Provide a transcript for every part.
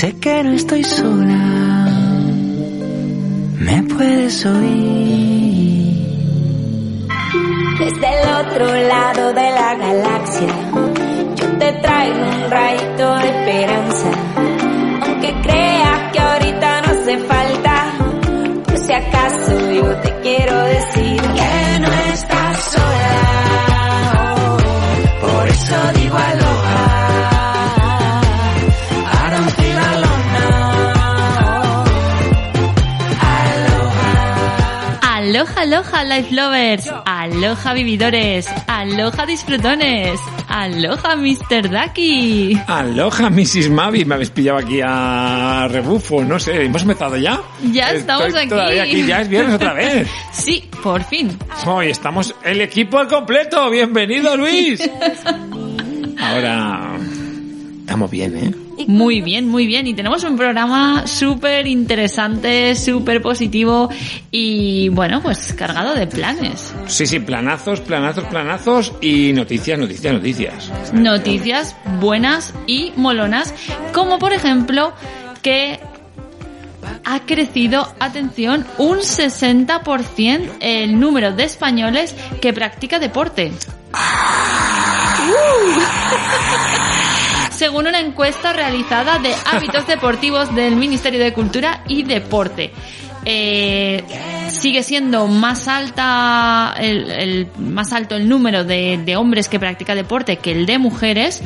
Sé que no estoy sola, me puedes oír. Desde el otro lado de la galaxia, yo te traigo un rayito de esperanza. Aunque creas que ahorita no hace falta, por si acaso yo te quiero decir que Aloha, life lovers. Aloha, vividores. Aloha, disfrutones. Aloha, Mr. Ducky. Aloha, Mrs. Mavi. Me habéis pillado aquí a rebufo. No sé, ¿hemos empezado ya? Ya estamos Estoy aquí. Todavía aquí, ya es viernes otra vez. Sí, por fin. Hoy estamos el equipo al completo. Bienvenido, Luis. Ahora estamos bien, ¿eh? Muy bien, muy bien. Y tenemos un programa súper interesante, súper positivo y, bueno, pues cargado de planes. Sí, sí, planazos, planazos, planazos y noticias, noticias, noticias. Noticias buenas y molonas, como por ejemplo que ha crecido, atención, un 60% el número de españoles que practica deporte. Según una encuesta realizada de hábitos deportivos del Ministerio de Cultura y Deporte. Eh, sigue siendo más alta el, más alto el número de, de hombres que practica deporte que el de mujeres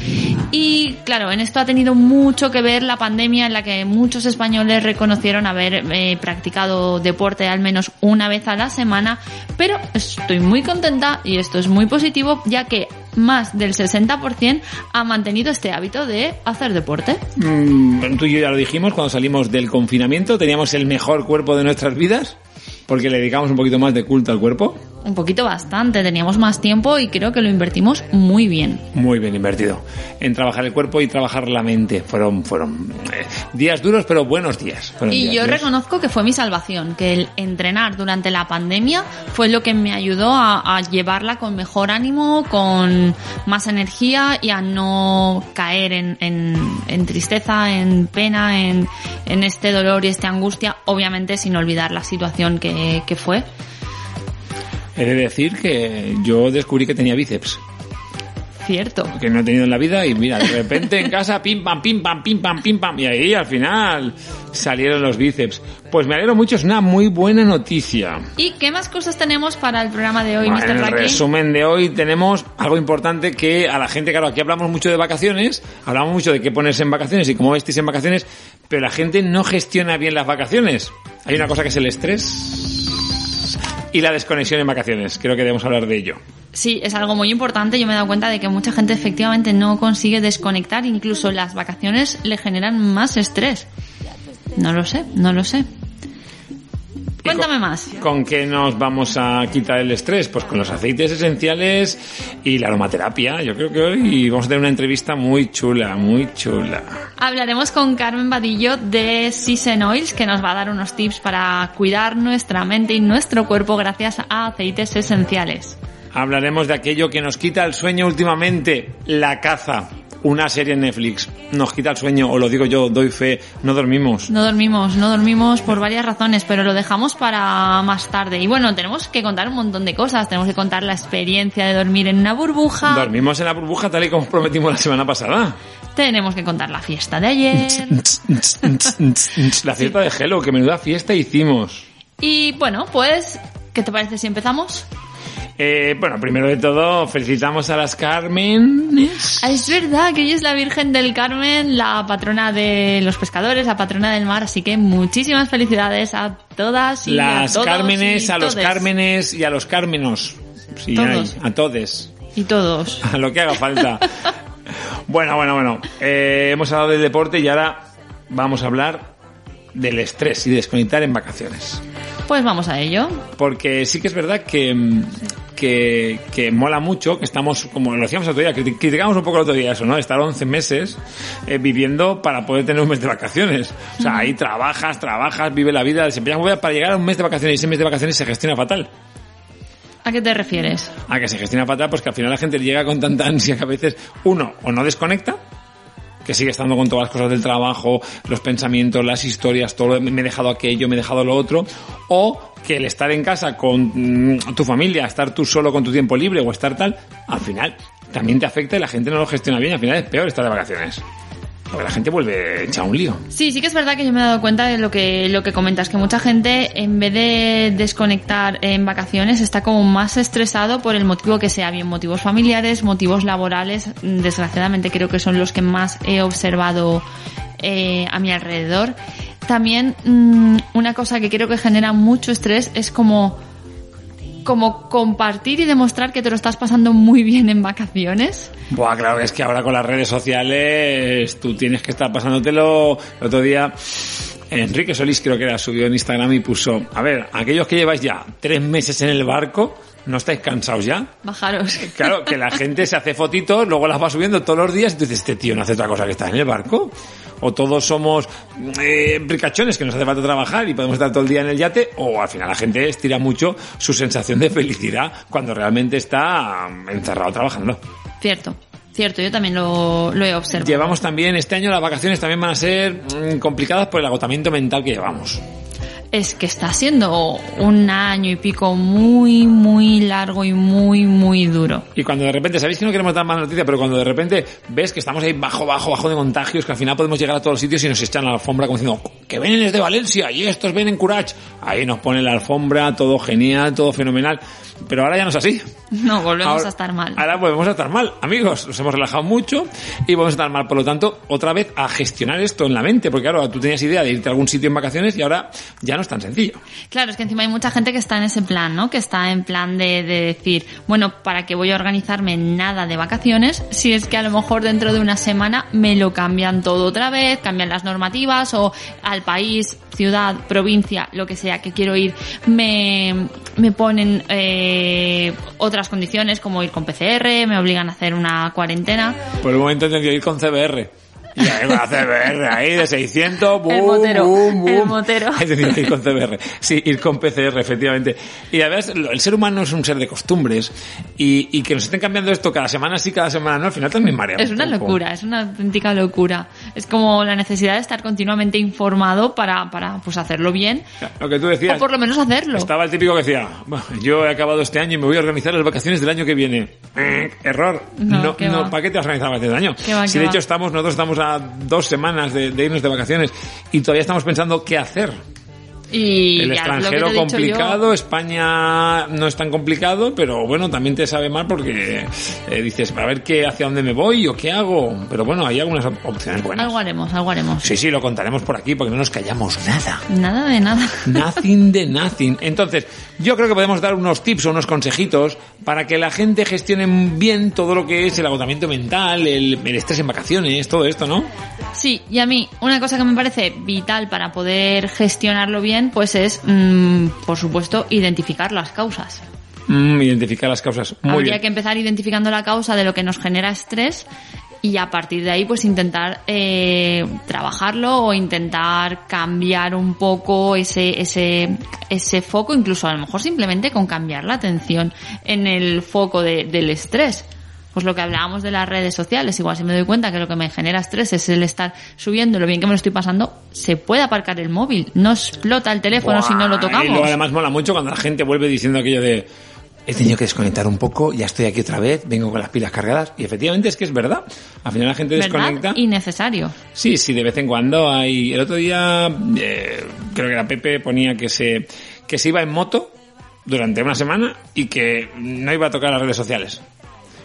y claro en esto ha tenido mucho que ver la pandemia en la que muchos españoles reconocieron haber eh, practicado deporte al menos una vez a la semana pero estoy muy contenta y esto es muy positivo ya que más del 60% ha mantenido este hábito de hacer deporte. Mm, tú y yo ya lo dijimos cuando salimos del confinamiento. Teníamos el mejor cuerpo de nuestras vidas porque le dedicamos un poquito más de culto al cuerpo. Un poquito bastante, teníamos más tiempo y creo que lo invertimos muy bien. Muy bien invertido. En trabajar el cuerpo y trabajar la mente. Fueron, fueron eh, días duros, pero buenos días. Fueron Y días yo duros. reconozco que fue mi salvación, que el entrenar durante la pandemia fue lo que me ayudó a, a llevarla con mejor ánimo, con más energía y a no caer en, en- en tristeza, en pena, en, en este dolor y esta angustia, obviamente sin olvidar la situación que, que fue. He de decir que yo descubrí que tenía bíceps. Cierto. Que no he tenido en la vida y mira, de repente en casa, pim pam, pim pam, pim pam, pim pam. Y ahí al final salieron los bíceps. Pues me alegro mucho, es una muy buena noticia. ¿Y qué más cosas tenemos para el programa de hoy, Bueno, Mr. en el resumen de hoy tenemos algo importante que a la gente, claro, aquí hablamos mucho de vacaciones, hablamos mucho de qué ponerse en vacaciones y cómo vestirse en vacaciones, pero la gente no gestiona bien las vacaciones. Hay una cosa que es el estrés y la desconexión en vacaciones. Creo que debemos hablar de ello. Sí, es algo muy importante. Yo me he dado cuenta de que mucha gente efectivamente no consigue desconectar. Incluso las vacaciones le generan más estrés. No lo sé, no lo sé. Cuéntame con- más. ¿Con qué nos vamos a quitar el estrés? Pues con los aceites esenciales y la aromaterapia. Yo creo que hoy vamos a tener una entrevista muy chula, muy chula. Hablaremos con Carmen Vadillo de Season Oils, que nos va a dar unos tips para cuidar nuestra mente y nuestro cuerpo gracias a aceites esenciales. Hablaremos de aquello que nos quita el sueño últimamente, la caza. Una serie en Netflix nos quita el sueño, o lo digo yo, doy fe, no dormimos. No dormimos, no dormimos por varias razones, pero lo dejamos para más tarde. Y bueno, tenemos que contar un montón de cosas. Tenemos que contar la experiencia de dormir en una burbuja. Dormimos en la burbuja tal y como prometimos la semana pasada. Tenemos que contar la fiesta de ayer. La fiesta de Hello, que menuda fiesta hicimos. Y bueno, pues, ¿qué te parece si empezamos? Eh, bueno, primero de todo, felicitamos a las Carmenes. Ah, Es verdad que ella es la Virgen del Carmen, la patrona de los pescadores, la patrona del mar, así que muchísimas felicidades a todas y Las a todos Cármenes, y a los todes. Cármenes y a los Cármenos. Sí, Todos. hay, a todes. Y todos. A lo que haga falta. bueno, bueno, bueno. Eh, hemos hablado del deporte y ahora vamos a hablar del estrés y de desconectar en vacaciones. Pues vamos a ello. Porque sí que es verdad que, mm, que, que mola mucho, que estamos, como lo decíamos el otro día, criti- criticamos un poco el otro día eso, ¿no? Estar 11 meses eh, viviendo para poder tener un mes de vacaciones. O sea, ahí trabajas, trabajas, vive la vida, desempeñas muy bien para llegar a un mes de vacaciones y ese mes de vacaciones se gestiona fatal. ¿A qué te refieres? A que se gestiona fatal, pues que al final la gente llega con tanta ansia que a veces uno o no desconecta que sigue estando con todas las cosas del trabajo, los pensamientos, las historias, todo, me he dejado aquello, me he dejado lo otro, o que el estar en casa con mm, tu familia, estar tú solo con tu tiempo libre o estar tal, al final también te afecta y la gente no lo gestiona bien, al final es peor estar de vacaciones. Porque la gente vuelve hecha un lío. Sí, sí que es verdad que yo me he dado cuenta de lo que, lo que comentas, que mucha gente en vez de desconectar en vacaciones está como más estresado por el motivo que sea, bien motivos familiares, motivos laborales, desgraciadamente creo que son los que más he observado eh, a mi alrededor. También mm, una cosa que creo que genera mucho estrés es como como compartir y demostrar que te lo estás pasando muy bien en vacaciones. Buah, claro, es que ahora con las redes sociales tú tienes que estar pasándotelo. El otro día Enrique Solís creo que era subió en Instagram y puso, a ver, aquellos que lleváis ya tres meses en el barco, ¿no estáis cansados ya? Bajaros. Claro, que la gente se hace fotitos, luego las va subiendo todos los días y tú dices, este tío no hace otra cosa que estar en el barco. O todos somos eh, bricachones que nos hace falta trabajar y podemos estar todo el día en el yate, o al final la gente estira mucho su sensación de felicidad cuando realmente está encerrado trabajando. Cierto. Cierto, yo también lo, lo he observado. Llevamos también, este año las vacaciones también van a ser mm, complicadas por el agotamiento mental que llevamos. Es que está siendo un año y pico muy, muy largo y muy, muy duro. Y cuando de repente, sabéis que no queremos dar más noticias, pero cuando de repente ves que estamos ahí bajo, bajo, bajo de contagios, que al final podemos llegar a todos los sitios y nos echan la alfombra como diciendo, que vienen desde Valencia y estos ven en Curach. Ahí nos ponen la alfombra, todo genial, todo fenomenal. Pero ahora ya no es así. No, volvemos Ahora- a estar mal. Ahora volvemos a estar mal, amigos. Nos hemos relajado mucho y volvemos a estar mal. Por lo tanto, otra vez a gestionar esto en la mente. Porque claro, tú tenías idea de irte a algún sitio en vacaciones y ahora ya no es tan sencillo. Claro, es que encima hay mucha gente que está en ese plan, ¿no? Que está en plan de, de decir, bueno, ¿para qué voy a organizarme nada de vacaciones si es que a lo mejor dentro de una semana me lo cambian todo otra vez, cambian las normativas o al país, ciudad, provincia, lo que sea que quiero ir, me, me ponen eh, otras condiciones como ir con PCR, me obligan a hacer una cuarentena. Por el momento tenido que ir con CBR. Y ahí va CBR, ahí de 600, boom, El motero, boom, el boom. motero. He tenido que ir con CBR. Sí, ir con PCR, efectivamente. Y además, el ser humano es un ser de costumbres. Y, y que nos estén cambiando esto cada semana sí, cada semana no, al final también marea Es un una locura, es una auténtica locura. Es como la necesidad de estar continuamente informado para, para pues hacerlo bien Lo que tú decías. o por lo menos hacerlo. Estaba el típico que decía, "Bueno, yo he acabado este año y me voy a organizar las vacaciones del año que viene. Eh, error. No, No, ¿qué no? ¿para qué te vas a organizar las vacaciones del año? ¿Qué va, si de va? hecho estamos, nosotros estamos dos semanas de irnos de vacaciones y todavía estamos pensando qué hacer. Y El extranjero complicado, España no es tan complicado, pero bueno, también te sabe mal porque eh, dices, a ver qué, hacia dónde me voy o qué hago. Pero bueno, hay algunas op- opciones yo. buenas. Algo haremos, algo haremos. Sí, sí, lo contaremos por aquí porque no nos callamos nada. Nada de nada. Nothing de nothing. Entonces, yo creo que podemos dar unos tips o unos consejitos para que la gente gestione bien todo lo que es el agotamiento mental, el, el estrés en vacaciones, todo esto, ¿no? Sí, y a mí una cosa que me parece vital para poder gestionarlo bien, pues es, mm, por supuesto, identificar las causas. Mm, identificar las causas. Muy Habría bien. que empezar identificando la causa de lo que nos genera estrés y a partir de ahí pues intentar eh, trabajarlo o intentar cambiar un poco ese, ese, ese foco, incluso a lo mejor simplemente con cambiar la atención en el foco de- del estrés. Pues lo que hablábamos de las redes sociales, igual si me doy cuenta que lo que me genera estrés es el estar subiendo lo bien que me lo estoy pasando, se puede aparcar el móvil, no explota el teléfono si no lo Buah, Y tocamos. luego además mola mucho cuando la gente vuelve diciendo aquello de he tenido que desconectar un poco, ya estoy aquí otra vez, vengo con las pilas cargadas. Y efectivamente es que es verdad. Al final la gente desconecta. ¿Verdad? Innecesario. Sí, sí, de vez en cuando hay. El otro día, eh, creo que era Pepe ponía que se, que se iba en moto durante una semana y que no iba a tocar las redes sociales.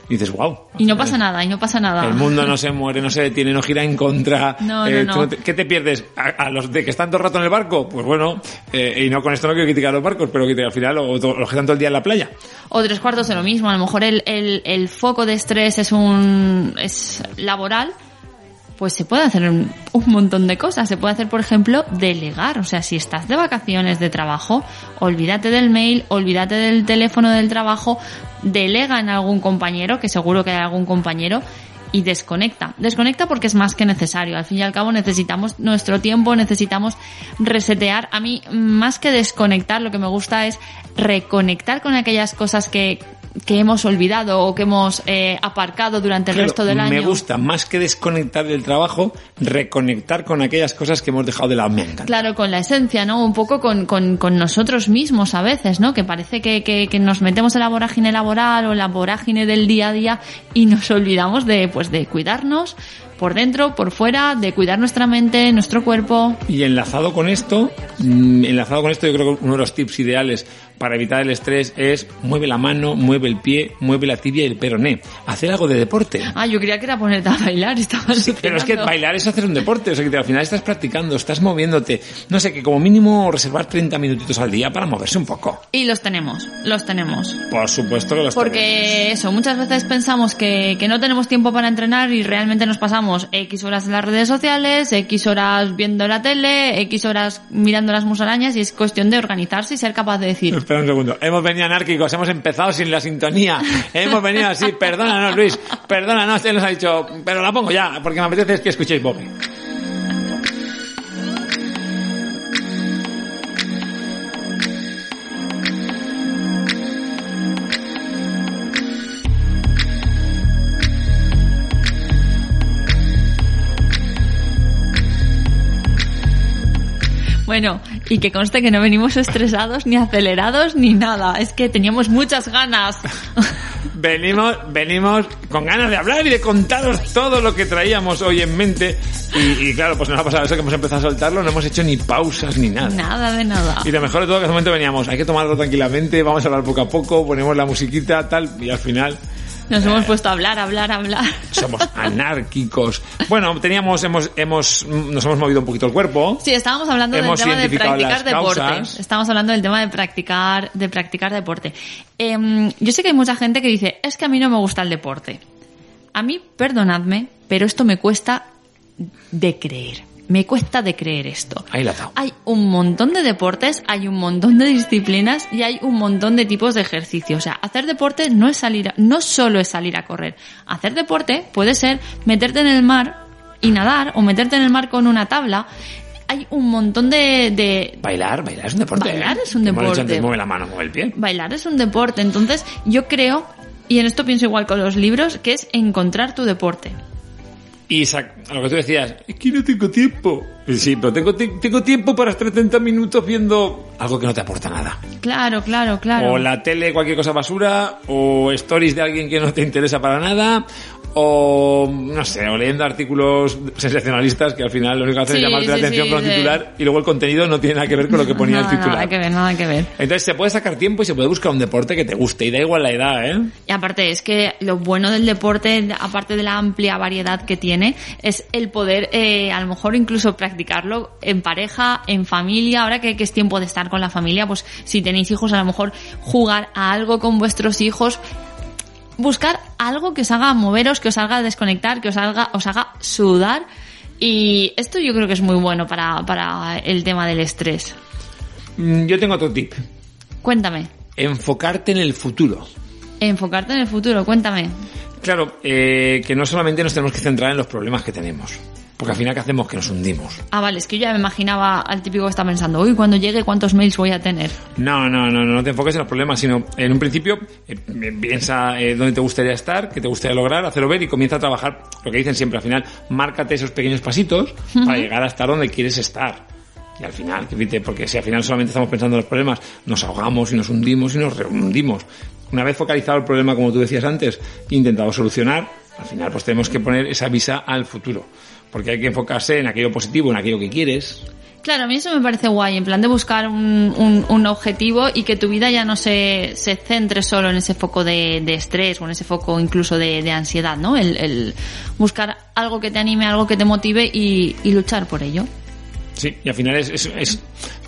Y dices, wow. Y no pasa nada, y no pasa nada. El mundo no se muere, no se detiene, no gira en contra. No, Eh, no, tú no. ¿Qué te pierdes? ¿A, a los de que están todo el rato en el barco? Pues bueno, eh, y no con esto no quiero criticar a los barcos, pero que al final, o, to- los que están todo el día en la playa. O tres cuartos de lo mismo. A lo mejor el, el, el foco de estrés es un es laboral, pues se puede hacer un, montón de cosas. Se puede hacer, por ejemplo, delegar. O sea, si estás de vacaciones de trabajo, olvídate del mail, olvídate del teléfono del trabajo, delega en algún compañero, que seguro que hay algún compañero, y desconecta. Desconecta porque es más que necesario. Al fin y al cabo necesitamos nuestro tiempo, necesitamos resetear. A mí, más que desconectar, lo que me gusta es reconectar con aquellas cosas que que hemos olvidado o que hemos eh, aparcado durante el Claro, resto del año. Me gusta, más que desconectar del trabajo, reconectar con aquellas cosas que hemos dejado de lado. Me encanta. Claro, con la esencia, ¿no? Un poco con, con, con nosotros mismos a veces, ¿no? Que parece que, que, que nos metemos en la vorágine laboral o en la vorágine del día a día y nos olvidamos de, pues, de cuidarnos por dentro, por fuera, de cuidar nuestra mente, nuestro cuerpo. Y enlazado con esto, mm, enlazado con esto, yo creo que uno de los tips ideales para evitar el estrés es mueve la mano, mueve el pie, mueve la tibia y el peroné. Hacer algo de deporte. Ah, yo creía que era ponerte a bailar, estaba Pero es que bailar es hacer un deporte, o sea que al final estás practicando, estás moviéndote. No sé, que como mínimo reservar 30 minutitos al día para moverse un poco. Y los tenemos, los tenemos. Por supuesto que los tenemos. Porque eso, muchas veces pensamos que, que no tenemos tiempo para entrenar y realmente nos pasamos X horas en las redes sociales, X horas viendo la tele, X horas mirando las musarañas y es cuestión de organizarse y ser capaz de decir, Espera un segundo. Hemos venido anárquicos, hemos empezado sin la sintonía. Hemos venido así, perdónanos Luis, perdónanos, él nos ha dicho, pero la pongo ya, porque me apetece que escuchéis Bobby. bueno, y que conste que no venimos estresados ni acelerados ni nada, es que teníamos muchas ganas. Venimos, venimos con ganas de hablar y de contaros todo lo que traíamos hoy en mente. Y, y claro, pues nos ha pasado eso que hemos empezado a soltarlo, no hemos hecho ni pausas ni nada. nada de nada. Y lo mejor de todo que en ese momento veníamos, hay que tomarlo tranquilamente, vamos a hablar poco a poco, ponemos la musiquita, tal, y al final Nos hemos puesto a hablar, hablar, hablar. somos anárquicos. Bueno, teníamos, hemos, hemos, nos hemos movido un poquito el cuerpo. Sí, estábamos hablando Hemos del tema de practicar deporte. causas. Estamos hablando del tema de practicar, de practicar deporte. Em, yo sé que hay mucha gente que dice, es que a mí no me gusta el deporte. A mí, perdonadme, pero esto me cuesta de creer. Me cuesta de creer esto. Ahí la tengo. Hay un montón de deportes, hay un montón de disciplinas y hay un montón de tipos de ejercicio. O sea, hacer deporte no es salir, a- no solo es salir a correr. Hacer deporte puede ser meterte en el mar y nadar o meterte en el mar con una tabla. Hay un montón de, de Bailar, bailar es un deporte. Bailar ¿eh? es un deporte. antes, mueve la mano, mueve el pie. bailar es un deporte. Entonces, yo creo, y en esto pienso igual con los libros, que es encontrar tu deporte. Y a lo que tú decías, es que no tengo tiempo. Sí, pero tengo, tengo tiempo para estar 30 minutos viendo algo que no te aporta nada. Claro, claro, claro. O la tele, cualquier cosa basura, o stories de alguien que no te interesa para nada, o no sé, o leyendo artículos sensacionalistas que al final lo único que hacen Sí, es llamarte la atención sí, con un de- titular y luego el contenido no tiene nada que ver con lo que ponía nada, el titular. Nada que ver, nada que ver. Entonces se puede sacar tiempo y se puede buscar un deporte que te guste y da igual la edad, ¿eh? Y aparte es que lo bueno del deporte, aparte de la amplia variedad que tiene, es el poder eh, a lo mejor incluso practicarlo en pareja, en familia, ahora que, que es tiempo de estar con la familia, pues si tenéis hijos a lo mejor jugar a algo con vuestros hijos, buscar algo que os haga moveros, que os haga desconectar, que os haga, os haga sudar. Y esto yo creo que es muy bueno para, para el tema del estrés. Mm, Yo tengo otro tip. Cuéntame, Enfocarte en el futuro. enfocarte en el futuro, cuéntame. Claro, eh, que no solamente nos tenemos que centrar en los problemas que tenemos. Porque al final, ¿qué hacemos? Que nos hundimos. Ah, vale, es que yo ya me imaginaba al típico que está pensando, uy, cuando llegue, ¿cuántos mails voy a tener? No, no, no, no, te enfoques en los problemas, sino en un principio eh, piensa eh, dónde te gustaría estar, qué te gustaría lograr, hacerlo ver y comienza a trabajar. Lo que dicen siempre, al final, márcate esos pequeños pasitos para llegar a estar donde quieres estar. Y al final, porque si al final solamente estamos pensando en los problemas, nos ahogamos y nos hundimos y nos rehundimos. Una vez focalizado el problema, como tú decías antes, intentado solucionar, al final pues tenemos que poner esa visa al futuro. Porque hay que enfocarse en aquello positivo, en aquello que quieres, Claro, a mí eso me parece guay, en plan de buscar un, un, un objetivo y que tu vida ya no se, se centre solo en ese foco de, de estrés o en ese foco incluso de, de ansiedad, ¿no? El, el buscar algo que te anime, algo que te motive y, y luchar por ello. Sí, y al final es, es, es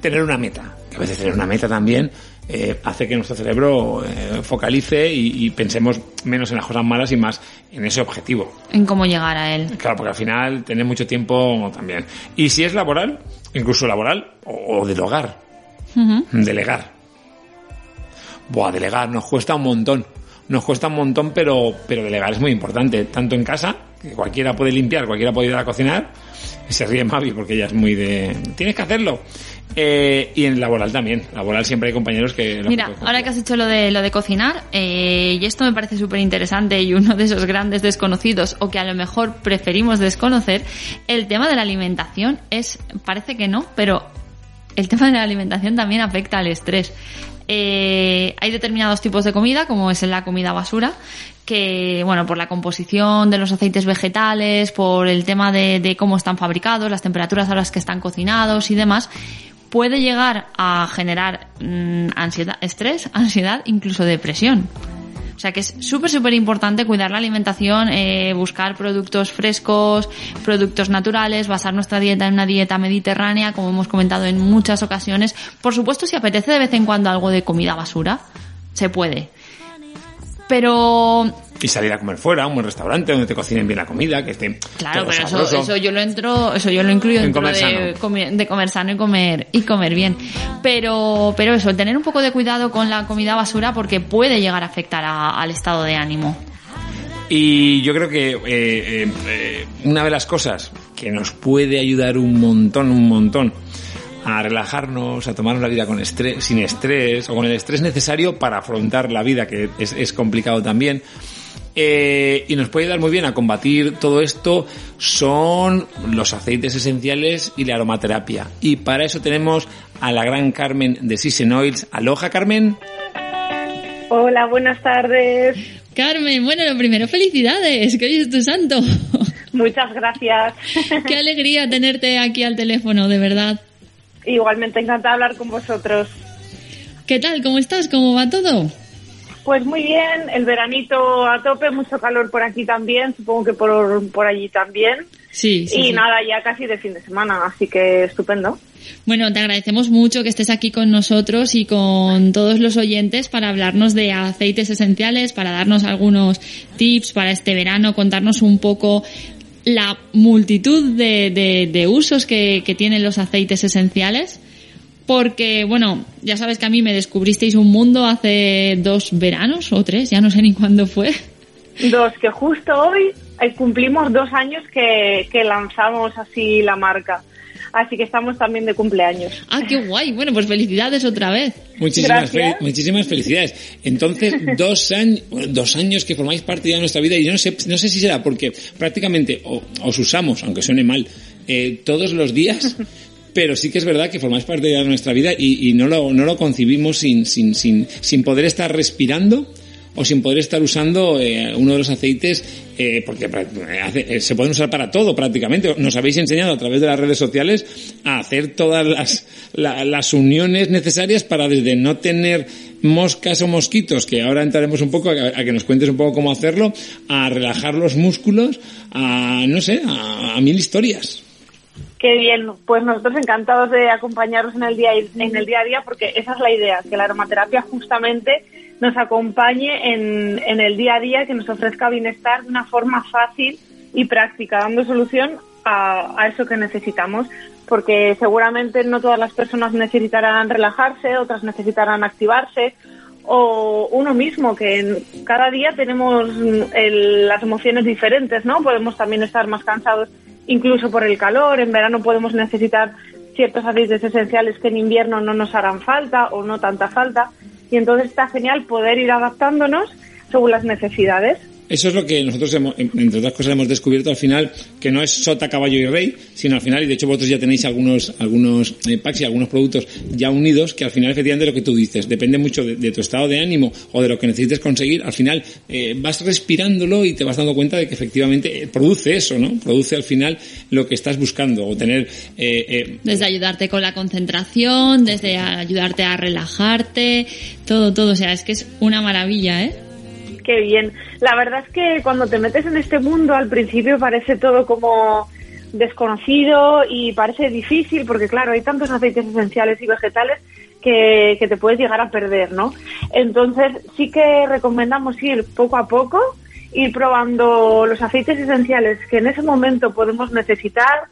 tener una meta. Que a veces tener una meta también eh, hace que nuestro cerebro eh, focalice y, y pensemos menos en las cosas malas y más en ese objetivo. En cómo llegar a él. Claro, porque al final tener mucho tiempo también. Y si es laboral, incluso laboral o, o del hogar, delegar. Buah, delegar nos cuesta un montón. Nos cuesta un montón, pero, pero delegar es muy importante, tanto en casa, que cualquiera puede limpiar, cualquiera puede ir a cocinar, y se ríe Mavi porque ella es muy de, tienes que hacerlo. Eh, y en laboral también. Laboral siempre hay compañeros que... Mira, ahora que has hecho lo de, lo de cocinar, eh, y esto me parece súper interesante y uno de esos grandes desconocidos, o que a lo mejor preferimos desconocer, el tema de la alimentación es, parece que no, pero el tema de la alimentación también afecta al estrés. Eh, hay determinados tipos de comida, como es la comida basura, que, bueno, por la composición de los aceites vegetales, por el tema de, cómo están fabricados, las temperaturas a las que están cocinados y demás, puede llegar a generar mm, ansiedad, estrés, ansiedad, incluso depresión. O sea que es súper, súper importante cuidar la alimentación, eh, buscar productos frescos, productos naturales, basar nuestra dieta en una dieta mediterránea, como hemos comentado en muchas ocasiones. Por supuesto, si apetece de vez en cuando algo de comida basura, se puede. Pero y salir a comer fuera, un buen restaurante donde te cocinen bien la comida, que esté Claro, pero eso, yo lo entro, eso yo lo incluyo dentro de, comer, de comer sano y comer y comer bien. Pero pero eso, tener un poco de cuidado con la comida basura porque puede llegar a afectar al estado de ánimo. Y yo creo que eh, eh, eh, una de las cosas que nos puede ayudar un montón, un montón a relajarnos, a tomarnos la vida con estrés, sin estrés o con el estrés necesario para afrontar la vida, que es, es complicado también, eh, y nos puede ayudar muy bien a combatir todo esto son los aceites esenciales y la aromaterapia. Y para eso tenemos a la gran Carmen de Season Oils. Aloha, Carmen. Hola, buenas tardes. Carmen, bueno, lo primero, felicidades, que hoy es tu santo. Muchas gracias. Qué alegría tenerte aquí al teléfono, de verdad. Igualmente encantada de hablar con vosotros. ¿Qué tal? ¿Cómo estás? ¿Cómo va todo? Pues muy bien, el veranito a tope, mucho calor por aquí también, supongo que por, por allí también. Sí, sí. Y nada, ya casi de fin de semana, así que estupendo. Bueno, te agradecemos mucho que estés aquí con nosotros y con todos los oyentes para hablarnos de aceites esenciales, para darnos algunos tips para este verano, contarnos un poco la multitud de, de, usos que, que tienen los aceites esenciales porque, bueno, ya sabes que a mí me descubristeis un mundo hace dos veranos o tres, ya no sé ni cuándo fue. Dos, que justo hoy eh, cumplimos dos años que, lanzamos así la marca. Así que estamos también de cumpleaños. Ah, qué guay. Bueno, pues felicidades otra vez. Muchísimas, muchísimas felicidades. Entonces, dos, años, dos años que formáis parte de nuestra vida y yo no sé, no sé si será porque prácticamente os usamos, aunque suene mal, eh, todos los días pero sí que es verdad que formáis parte de nuestra vida y, no, lo, no lo concibimos sin, sin, sin, sin poder estar respirando o sin poder estar usando eh, uno de los aceites, eh, porque eh, se pueden usar para todo prácticamente. Nos habéis enseñado a través de las redes sociales a hacer todas las, las uniones necesarias para desde no tener moscas o mosquitos, que ahora entraremos un poco a, que nos cuentes un poco cómo hacerlo, a relajar los músculos, a, no sé, a mil historias. Qué bien, pues nosotros encantados de acompañaros en el día en el día a día porque esa es la idea, que la aromaterapia justamente nos acompañe en, el día a día, que nos ofrezca bienestar de una forma fácil y práctica, dando solución a, a eso que necesitamos, porque seguramente no todas las personas necesitarán relajarse, otras necesitarán activarse, o uno mismo, que cada día tenemos las emociones diferentes, ¿no? Podemos también estar más cansados incluso por el calor. En verano podemos necesitar ciertos aceites esenciales que en invierno no nos harán falta o no tanta falta. Y entonces está genial poder ir adaptándonos según las necesidades. Eso es lo que nosotros, hemos, entre otras cosas, hemos descubierto al final, que no es sota, caballo y rey, sino al final, y de hecho vosotros ya tenéis algunos, algunos eh, packs y algunos productos ya unidos, que al final efectivamente lo que tú dices, depende mucho de, tu estado de ánimo o de lo que necesites conseguir, al final eh, vas respirándolo y te vas dando cuenta de que efectivamente eh, produce eso, ¿no? Produce al final lo que estás buscando, o tener... desde ayudarte con la concentración, desde ayudarte a relajarte, todo, todo, o sea, es que es una maravilla, ¿eh? Qué bien. La verdad es que cuando te metes en este mundo al principio parece todo como desconocido y parece difícil porque claro, hay tantos aceites esenciales y vegetales que, te puedes llegar a perder, ¿no? Entonces sí que recomendamos ir poco a poco, ir probando los aceites esenciales que en ese momento podemos necesitar,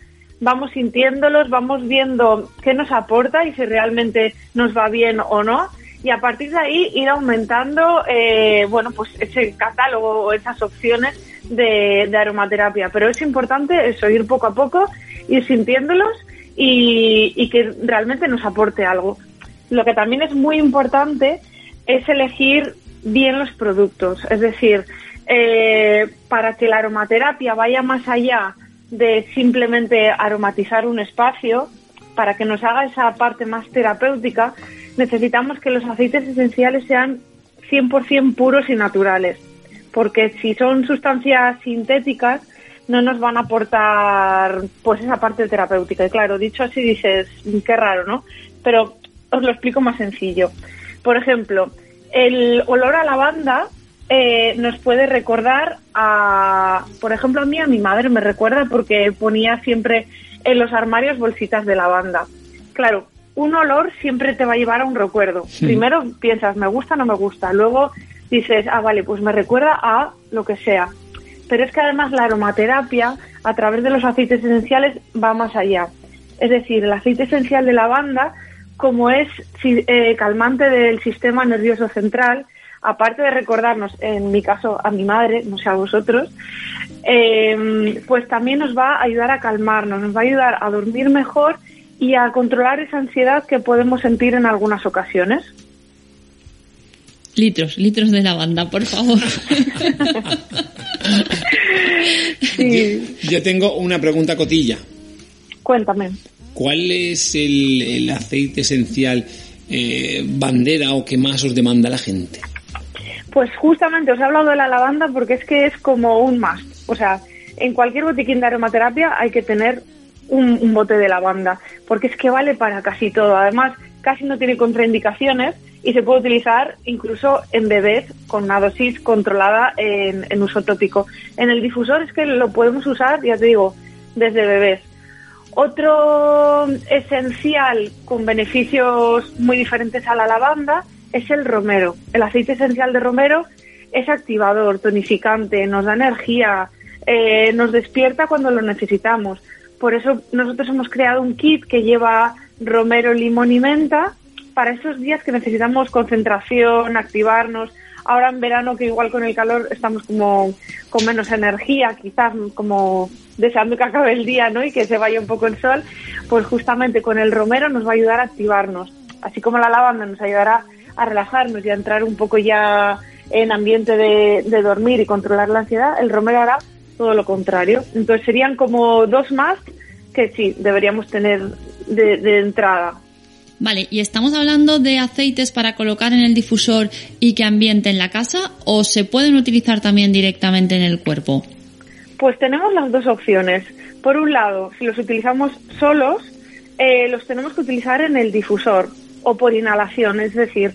vamos sintiéndolos, vamos viendo qué nos aporta y si realmente nos va bien o no y a partir de ahí ir aumentando, eh, bueno, pues ese catálogo o esas opciones de, aromaterapia. Pero es importante eso, ir poco a poco, ir sintiéndolos y, y que realmente nos aporte algo. Lo que también es muy importante es elegir bien los productos, es decir, eh, para que la aromaterapia vaya más allá de simplemente aromatizar un espacio, para que nos haga esa parte más terapéutica, necesitamos que los aceites esenciales sean 100% puros y naturales, porque si son sustancias sintéticas no nos van a aportar pues esa parte terapéutica. Y claro, dicho así dices, qué raro, ¿no? Pero os lo explico más sencillo. Por ejemplo, el olor a lavanda eh, nos puede recordar a, por ejemplo, a mí, a mi madre me recuerda porque ponía siempre en los armarios bolsitas de lavanda. Claro, un olor siempre te va a llevar a un recuerdo. Primero piensas, me gusta o no me gusta. Luego dices, ah, vale, pues me recuerda a lo que sea. Pero es que además la aromaterapia, a través de los aceites esenciales, va más allá. Es decir, el aceite esencial de lavanda, como es eh, calmante del sistema nervioso central, aparte de recordarnos, en mi caso, a mi madre, no sé a vosotros, eh, pues también nos va a ayudar a calmarnos, nos va a ayudar a dormir mejor y a controlar esa ansiedad que podemos sentir en algunas ocasiones. Litros, litros de lavanda, por favor. yo, tengo una pregunta cotilla. Cuéntame. ¿Cuál es el, aceite esencial eh, bandera o que más os demanda la gente? Pues justamente os he hablado de la lavanda porque es que es como un más. O sea, en cualquier botiquín de aromaterapia hay que tener un, bote de lavanda, porque es que vale para casi todo. Además, casi no tiene contraindicaciones y se puede utilizar incluso en bebés con una dosis controlada en, uso tópico. En el difusor es que lo podemos usar, ya te digo, desde bebés. Otro esencial con beneficios muy diferentes a la lavanda es el romero. El aceite esencial de romero es activador, tonificante, nos da energía, eh, nos despierta cuando lo necesitamos. Por eso nosotros hemos creado un kit que lleva romero, limón y menta para esos días que necesitamos concentración, activarnos. Ahora en verano que igual con el calor estamos como con menos energía, quizás como deseando que acabe el día, ¿no? Y que se vaya un poco el sol, pues justamente con el romero nos va a ayudar a activarnos. Así como la lavanda nos ayudará a relajarnos y a entrar un poco ya en ambiente de, dormir y controlar la ansiedad, el romero hará todo lo contrario. Entonces serían como dos más que sí, deberíamos tener de, entrada. Vale, ¿y estamos hablando de aceites para colocar en el difusor y que ambienten la casa o se pueden utilizar también directamente en el cuerpo? Pues tenemos las dos opciones. Por un lado, si los utilizamos solos, eh, los tenemos que utilizar en el difusor o por inhalación, es decir,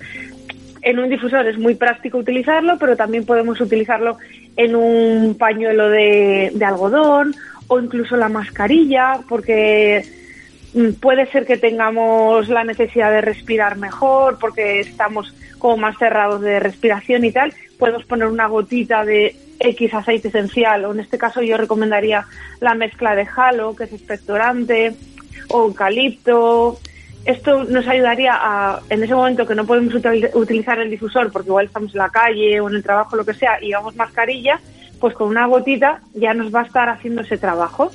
en un difusor es muy práctico utilizarlo, pero también podemos utilizarlo en un pañuelo de, algodón o incluso la mascarilla, porque mm, puede ser que tengamos la necesidad de respirar mejor, porque estamos como más cerrados de respiración y tal. Podemos poner una gotita de X aceite esencial, o en este caso yo recomendaría la mezcla de halo, que es expectorante, o eucalipto, esto nos ayudaría a, en ese momento que no podemos utilizar el difusor porque igual estamos en la calle o en el trabajo, lo que sea, y llevamos mascarilla, pues con una gotita ya nos va a estar haciendo ese trabajo.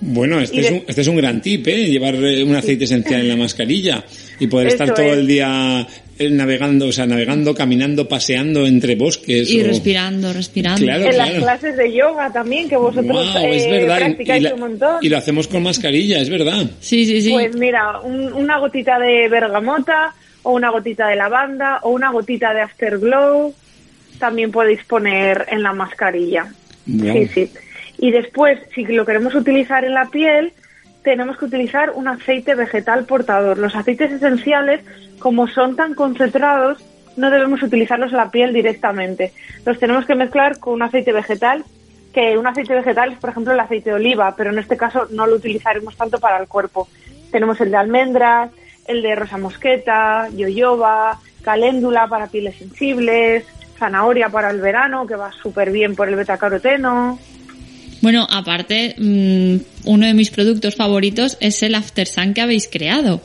Bueno, este, es, un, este es un gran tip, ¿eh? Llevar eh, un aceite esencial en la mascarilla y poder estar todo el día navegando, o sea, navegando, caminando, paseando entre bosques. Y respirando, respirando. en las clases de yoga también, que vosotros eh, practicáis un montón. Y lo hacemos con mascarilla, es verdad. Sí, sí, sí. Pues mira, una gotita de bergamota, o una gotita de lavanda, o una gotita de afterglow, también podéis poner en la mascarilla. Sí, sí. Y después, si lo queremos utilizar en la piel, tenemos que utilizar un aceite vegetal portador. Los aceites esenciales, como son tan concentrados, no debemos utilizarlos en la piel directamente. Los tenemos que mezclar con un aceite vegetal, que un aceite vegetal es, por ejemplo, el aceite de oliva, pero en este caso no lo utilizaremos tanto para el cuerpo. Tenemos el de almendras, el de rosa mosqueta, yoyoba, caléndula para pieles sensibles, zanahoria para el verano, que va súper bien por el betacaroteno. Bueno, aparte, mm, uno de mis productos favoritos es el After Sun que habéis creado.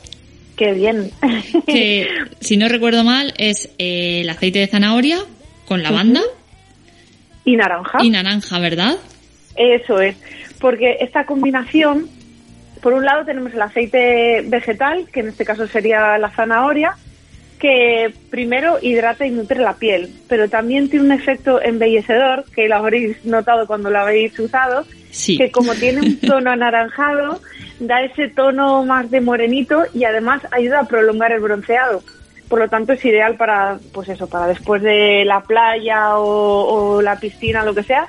Qué bien. Que, si no recuerdo mal, es eh, el aceite de zanahoria con lavanda. Y naranja. Y naranja, ¿verdad? Eso es. Porque esta combinación, por un lado tenemos el aceite vegetal, que en este caso sería la zanahoria, que primero hidrata y nutre la piel, pero también tiene un efecto embellecedor, que lo habréis notado cuando lo habéis usado, que como tiene un tono anaranjado, da ese tono más de morenito y además ayuda a prolongar el bronceado. Por lo tanto, es ideal para, pues eso, para después de la playa o, la piscina, lo que sea,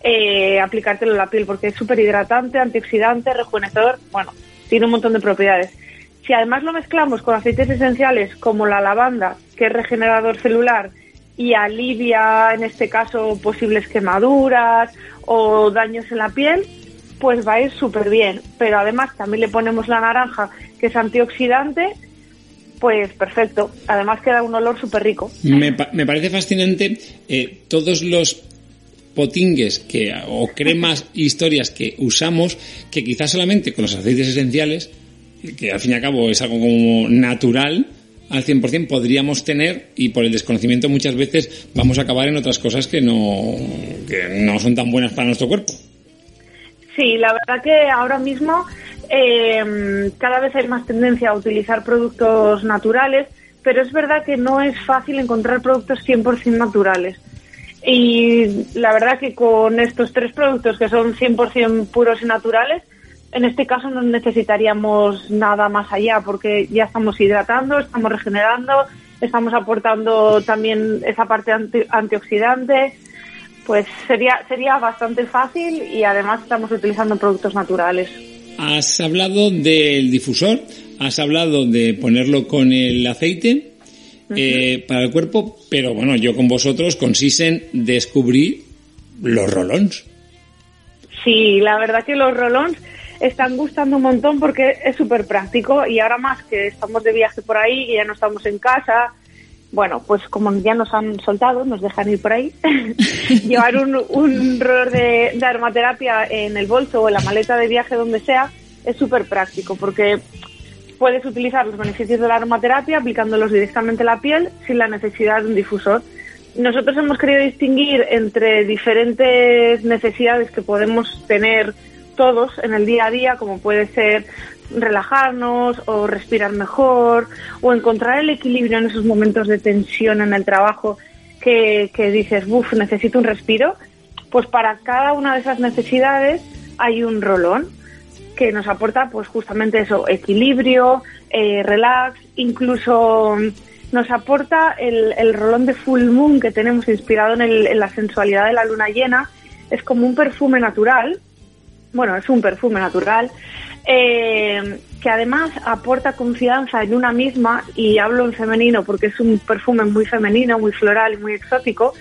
eh, aplicártelo en la piel, porque es súper hidratante, antioxidante, rejuvenecedor, bueno, tiene un montón de propiedades. Si además lo mezclamos con aceites esenciales como la lavanda, que es regenerador celular y alivia, en este caso, posibles quemaduras o daños en la piel, pues va a ir súper bien. Pero además también le ponemos la naranja, que es antioxidante, pues perfecto. Además queda un olor súper rico. Me, me, parece fascinante eh, todos los potingues que, o cremas, historias que usamos, que quizás solamente con los aceites esenciales, que al fin y al cabo es algo como natural, al 100% podríamos tener y por el desconocimiento muchas veces vamos a acabar en otras cosas que no, que no son tan buenas para nuestro cuerpo. Sí, la verdad que ahora mismo eh, cada vez hay más tendencia a utilizar productos naturales, pero es verdad que no es fácil encontrar productos 100% naturales. Y la verdad que con estos tres productos que son 100% puros y naturales, en este caso no necesitaríamos nada más allá porque ya estamos hidratando, estamos regenerando, estamos aportando también esa parte antioxidante pues sería, sería bastante fácil y además estamos utilizando productos naturales. Has hablado del difusor, has hablado de ponerlo con el aceite eh, para el cuerpo, pero bueno, yo con vosotros consisten descubrir los rolons. Sí, la verdad que los rolons están gustando un montón porque es súper práctico y ahora más que estamos de viaje por ahí y ya no estamos en casa, bueno, pues como ya nos han soltado, nos dejan ir por ahí, llevar un, un de, de, aromaterapia en el bolso o en la maleta de viaje donde sea es súper práctico porque puedes utilizar los beneficios de la aromaterapia aplicándolos directamente a la piel sin la necesidad de un difusor. Nosotros hemos querido distinguir entre diferentes necesidades que podemos tener todos en el día a día, como puede ser relajarnos o respirar mejor o encontrar el equilibrio en esos momentos de tensión en el trabajo que, dices, uff, necesito un respiro, pues para cada una de esas necesidades hay un rolón que nos aporta pues justamente eso, equilibrio, eh, relax, incluso nos aporta el, el, rolón de full moon que tenemos inspirado en, el, en la sensualidad de la luna llena, es como un perfume natural, bueno, es un perfume natural eh, que además aporta confianza en una misma, y hablo en femenino porque es un perfume muy femenino, muy floral muy exótico,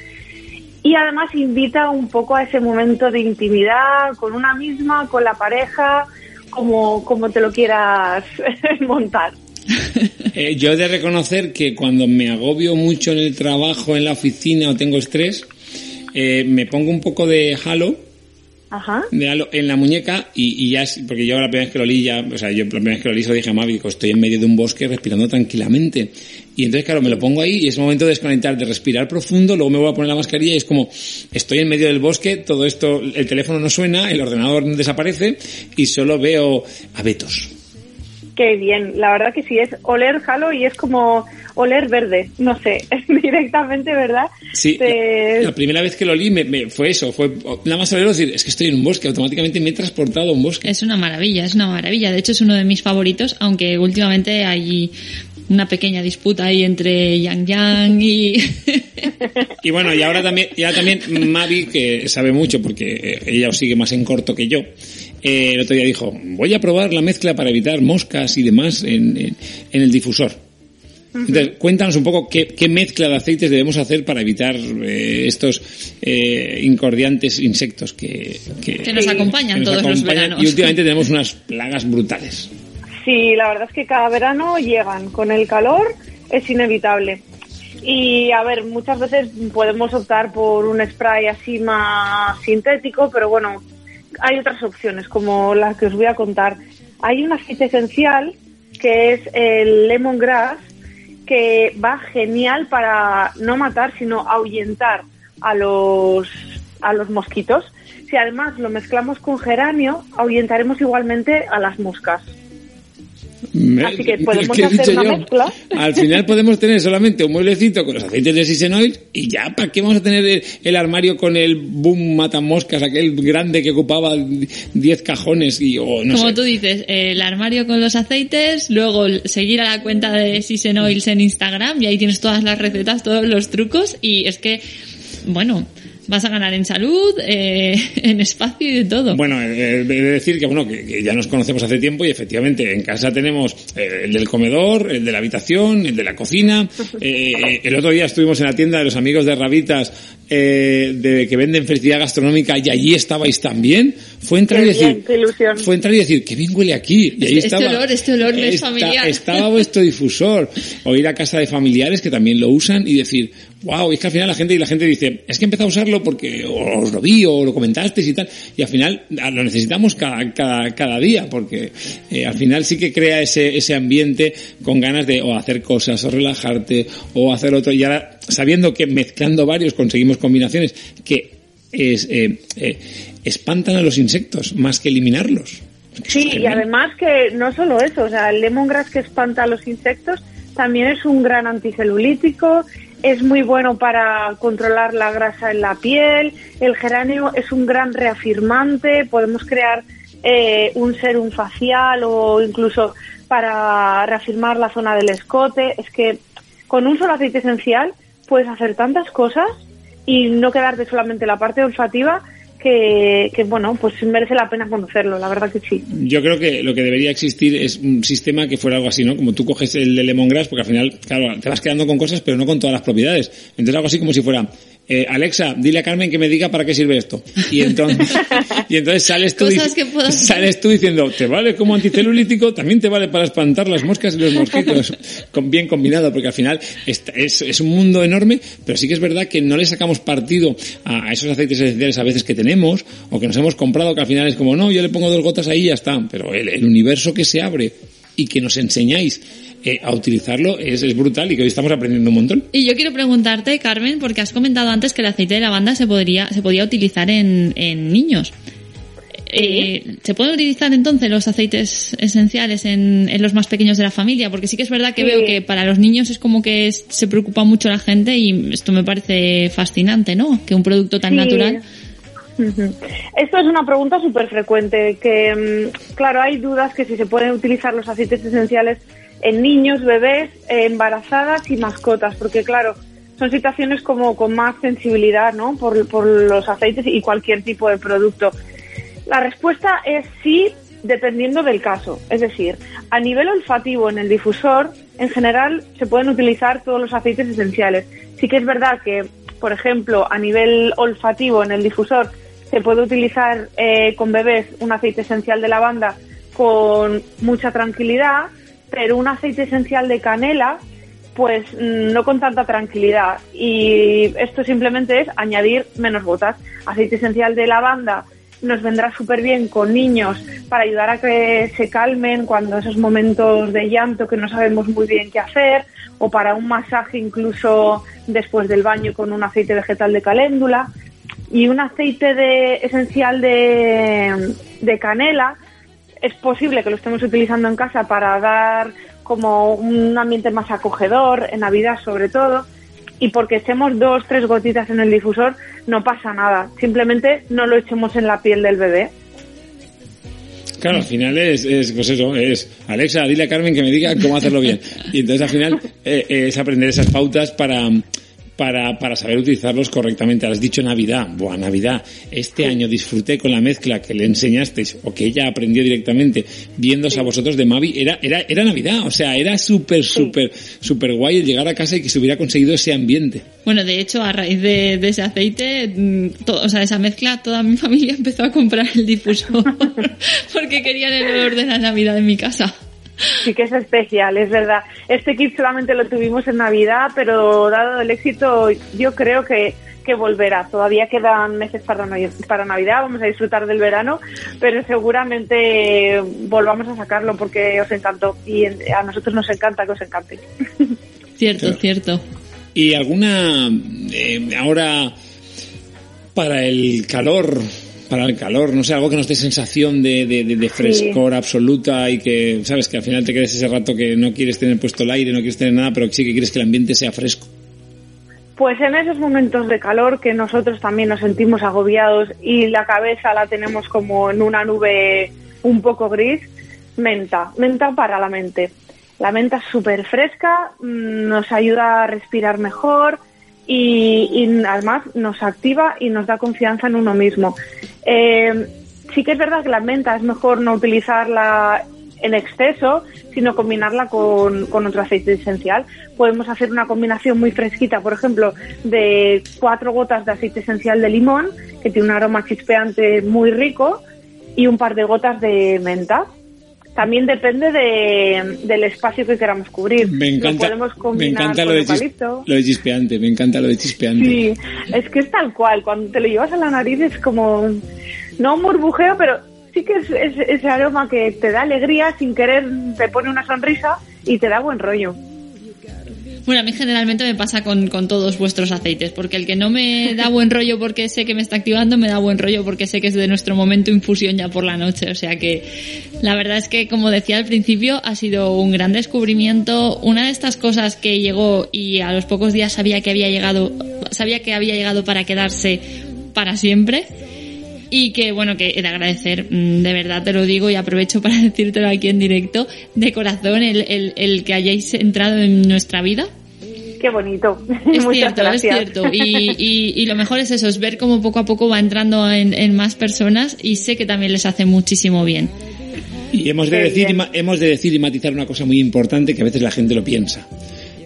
y además invita un poco a ese momento de intimidad con una misma, con la pareja, como, como te lo quieras montar. Eh, yo he de reconocer que cuando me agobio mucho en el trabajo, en la oficina o tengo estrés, eh, me pongo un poco de halo Ajá. en la muñeca y, ya es, porque yo la primera vez que lo leí ya, o sea, yo la primera vez que lo lo dije a Mavi, estoy en medio de un bosque respirando tranquilamente. Y entonces, claro, me lo pongo ahí y es momento de desconectar, de respirar profundo, luego me voy a poner la mascarilla y es como, estoy en medio del bosque, todo esto, el teléfono no suena, el ordenador desaparece y solo veo abetos. Qué bien, la verdad que sí, es oler jalo y es como oler verde, no sé, directamente, ¿verdad? Sí, la, primera vez que lo olí me, fue eso, fue nada más olerlo decir, es que estoy en un bosque, automáticamente me he transportado a un bosque. Es una maravilla, es una maravilla, de hecho es uno de mis favoritos, aunque últimamente hay una pequeña disputa ahí entre Yang Yang y... y bueno, y ahora también, ya también Mavi, que sabe mucho porque ella os sigue más en corto que yo, eh, el otro día dijo, voy a probar la mezcla para evitar moscas y demás en, en, el difusor. Entonces, cuéntanos un poco qué, qué, mezcla de aceites debemos hacer para evitar eh, estos eh, incordiantes insectos que, que, nos acompañan todos los veranos. Y últimamente tenemos unas plagas brutales. Sí, la verdad es que cada verano llegan. Con el calor es inevitable. Y a ver, muchas veces podemos optar por un spray así más sintético, pero bueno, hay otras opciones como las que os voy a contar. Hay un aceite esencial que es el lemongrass, que va genial para no matar, sino ahuyentar a los, a los mosquitos. Si además lo mezclamos con geranio, ahuyentaremos igualmente a las moscas. Así que podemos ¿Qué he hacer una yo? mezcla. Al final podemos tener solamente un mueblecito con los aceites de Sisenoil y ya, ¿para qué vamos a tener el, el armario con el boom matamoscas, aquel grande que ocupaba 10 cajones y o no Como sé. tú dices, el armario con los aceites, luego seguir a la cuenta de Sisen Oils en Instagram y ahí tienes todas las recetas, todos los trucos y es que, bueno, vas a ganar en salud, eh, en espacio y de todo. Bueno, eh, he de decir que bueno que, que ya nos conocemos hace tiempo y efectivamente en casa tenemos eh, el del comedor, el de la habitación, el de la cocina. Eh, eh, el otro día estuvimos en la tienda de los amigos de Rabitas eh, de que venden felicidad gastronómica y allí estabais también. Fue entrar Qué y decir, fue entrar y decir, qué bien huele aquí. Y ahí Este- este estaba, olor, este olor me es familiar. Estaba vuestro difusor. O ir a casa de familiares que también lo usan y decir, wow, es que al final la gente y la gente dice, es que empecé a usarlo porque os lo vi o lo comentasteis y tal. Y al final lo necesitamos cada, cada, cada día porque eh, al final sí que crea ese, ese ambiente con ganas de o hacer cosas o relajarte o hacer otro. Y ahora sabiendo que mezclando varios conseguimos combinaciones que es, eh, eh, espantan a los insectos más que eliminarlos. Sí, y además que no solo eso, o sea, el lemongrass que espanta a los insectos también es un gran anticelulítico, es muy bueno para controlar la grasa en la piel, el geranio es un gran reafirmante, podemos crear eh, un serum facial o incluso para reafirmar la zona del escote, es que con un solo aceite esencial puedes hacer tantas cosas y no quedarte solamente en la parte olfativa que, que, bueno, pues merece la pena conocerlo, la verdad que sí. Yo creo que lo que debería existir es un sistema que fuera algo así, ¿no? Como tú coges el de lemongrass, porque al final, claro, te vas quedando con cosas, pero no con todas las propiedades. Entonces algo así como si fuera, eh, Alexa, dile a Carmen que me diga para qué sirve esto. Y entonces, y entonces sales tú, sales tú diciendo, te vale como anticelulítico, también te vale para espantar las moscas y los mosquitos, con, bien combinado, porque al final es, es, es un mundo enorme, pero sí que es verdad que no le sacamos partido a, a esos aceites esenciales a veces que tenemos, o que nos hemos comprado, que al final es como, no, yo le pongo dos gotas ahí y ya está, pero el, el universo que se abre y que nos enseñáis eh, a utilizarlo es, es brutal y que hoy estamos aprendiendo un montón. Y yo quiero preguntarte, Carmen, porque has comentado antes que el aceite de lavanda se podría, se podía utilizar en, en niños. Eh, ¿Se pueden utilizar entonces los aceites esenciales en, en los más pequeños de la familia? Porque sí que es verdad que Sí. veo que para los niños es como que es- se preocupa mucho la gente y esto me parece fascinante, ¿no? Que un producto tan Sí. natural. Esto es una pregunta súper frecuente, que mm, claro, hay dudas que si se pueden utilizar los aceites esenciales en niños, bebés, eh, embarazadas y mascotas, porque claro, son situaciones como con más sensibilidad, ¿no? Por, por los aceites y cualquier tipo de producto. La respuesta es sí, dependiendo del caso. Es decir, a nivel olfativo en el difusor, en general se pueden utilizar todos los aceites esenciales. Sí que es verdad que, por ejemplo, a nivel olfativo en el difusor se puede utilizar eh, con bebés un aceite esencial de lavanda con mucha tranquilidad, pero un aceite esencial de canela pues mm, no con tanta tranquilidad. Y esto simplemente es añadir menos gotas. Aceite esencial de lavanda nos vendrá súper bien con niños para ayudar a que se calmen cuando esos momentos de llanto que no sabemos muy bien qué hacer, o para un masaje incluso después del baño con un aceite vegetal de caléndula. Y un aceite de, esencial de, de canela es posible que lo estemos utilizando en casa para dar como un ambiente más acogedor, en Navidad sobre todo, y porque echemos dos, tres gotitas en el difusor, no pasa nada. Simplemente no lo echemos en la piel del bebé. Claro, al final es, es, pues eso, es Alexa, dile a Carmen que me diga cómo hacerlo bien. Y entonces al final eh, es aprender esas pautas para, para, para saber utilizarlos correctamente. Has dicho Navidad, buah, Navidad. Este año disfruté con la mezcla que le enseñasteis o que ella aprendió directamente viéndose a vosotros de Mavi. Era, era, era Navidad, o sea, era súper, súper, súper guay el llegar a casa y que se hubiera conseguido ese ambiente. Bueno, de hecho, a raíz de, de ese aceite, mm, to- o sea, esa mezcla, toda mi familia empezó a comprar el difusor porque querían el olor de la Navidad en mi casa. Sí que es especial, es verdad. Este kit solamente lo tuvimos en Navidad, pero dado el éxito, yo creo que, que volverá. Todavía quedan meses para, para Navidad, vamos a disfrutar del verano, pero seguramente volvamos a sacarlo porque os encantó y a nosotros nos encanta que os encante. Cierto, cierto. ¿Y alguna eh, ahora para el calor para el calor, no sé, algo que nos dé sensación de, de, frescor absoluta y que, sabes, que al final te quedes ese rato que no quieres tener puesto el aire, no quieres tener nada, pero sí que quieres que el ambiente sea fresco. Pues en esos momentos de calor que nosotros también nos sentimos agobiados y la cabeza la tenemos como en una nube un poco gris, menta, menta para la mente. La menta es súper fresca, mm, nos ayuda a respirar mejor, y, además nos activa y nos da confianza en uno mismo. Eh, sí que es verdad que la menta es mejor no utilizarla en exceso, sino combinarla con, con, otro aceite esencial. Podemos hacer una combinación muy fresquita, por ejemplo, de cuatro gotas de aceite esencial de limón, que tiene un aroma chispeante muy rico, y un par de gotas de menta. También depende de, del espacio que queramos cubrir. Me encanta, lo, me encanta lo, de lo de chispeante, me encanta lo de chispeante. Sí, es que es tal cual, cuando te lo llevas a la nariz es como, no un burbujeo, pero sí que es, es ese aroma que te da alegría, sin querer te pone una sonrisa y te da buen rollo. Bueno, a mí generalmente me pasa con, con, todos vuestros aceites, porque el que no me da buen rollo porque sé que me está activando, me da buen rollo porque sé que es de nuestro momento infusión ya por la noche. O sea que la verdad es que, como decía al principio, ha sido un gran descubrimiento. Una de estas cosas que llegó y a los pocos días sabía que había llegado, sabía que había llegado para quedarse para siempre y que bueno, que he de agradecer, mm, de verdad te lo digo y aprovecho para decírtelo aquí en directo, de corazón el, el, el que hayáis entrado en nuestra vida. Qué bonito. Es cierto, es cierto. Y, y, y, lo mejor es eso, es ver cómo poco a poco va entrando en, en más personas y sé que también les hace muchísimo bien. Y hemos de, decir, hemos de decir y matizar una cosa muy importante que a veces la gente lo piensa.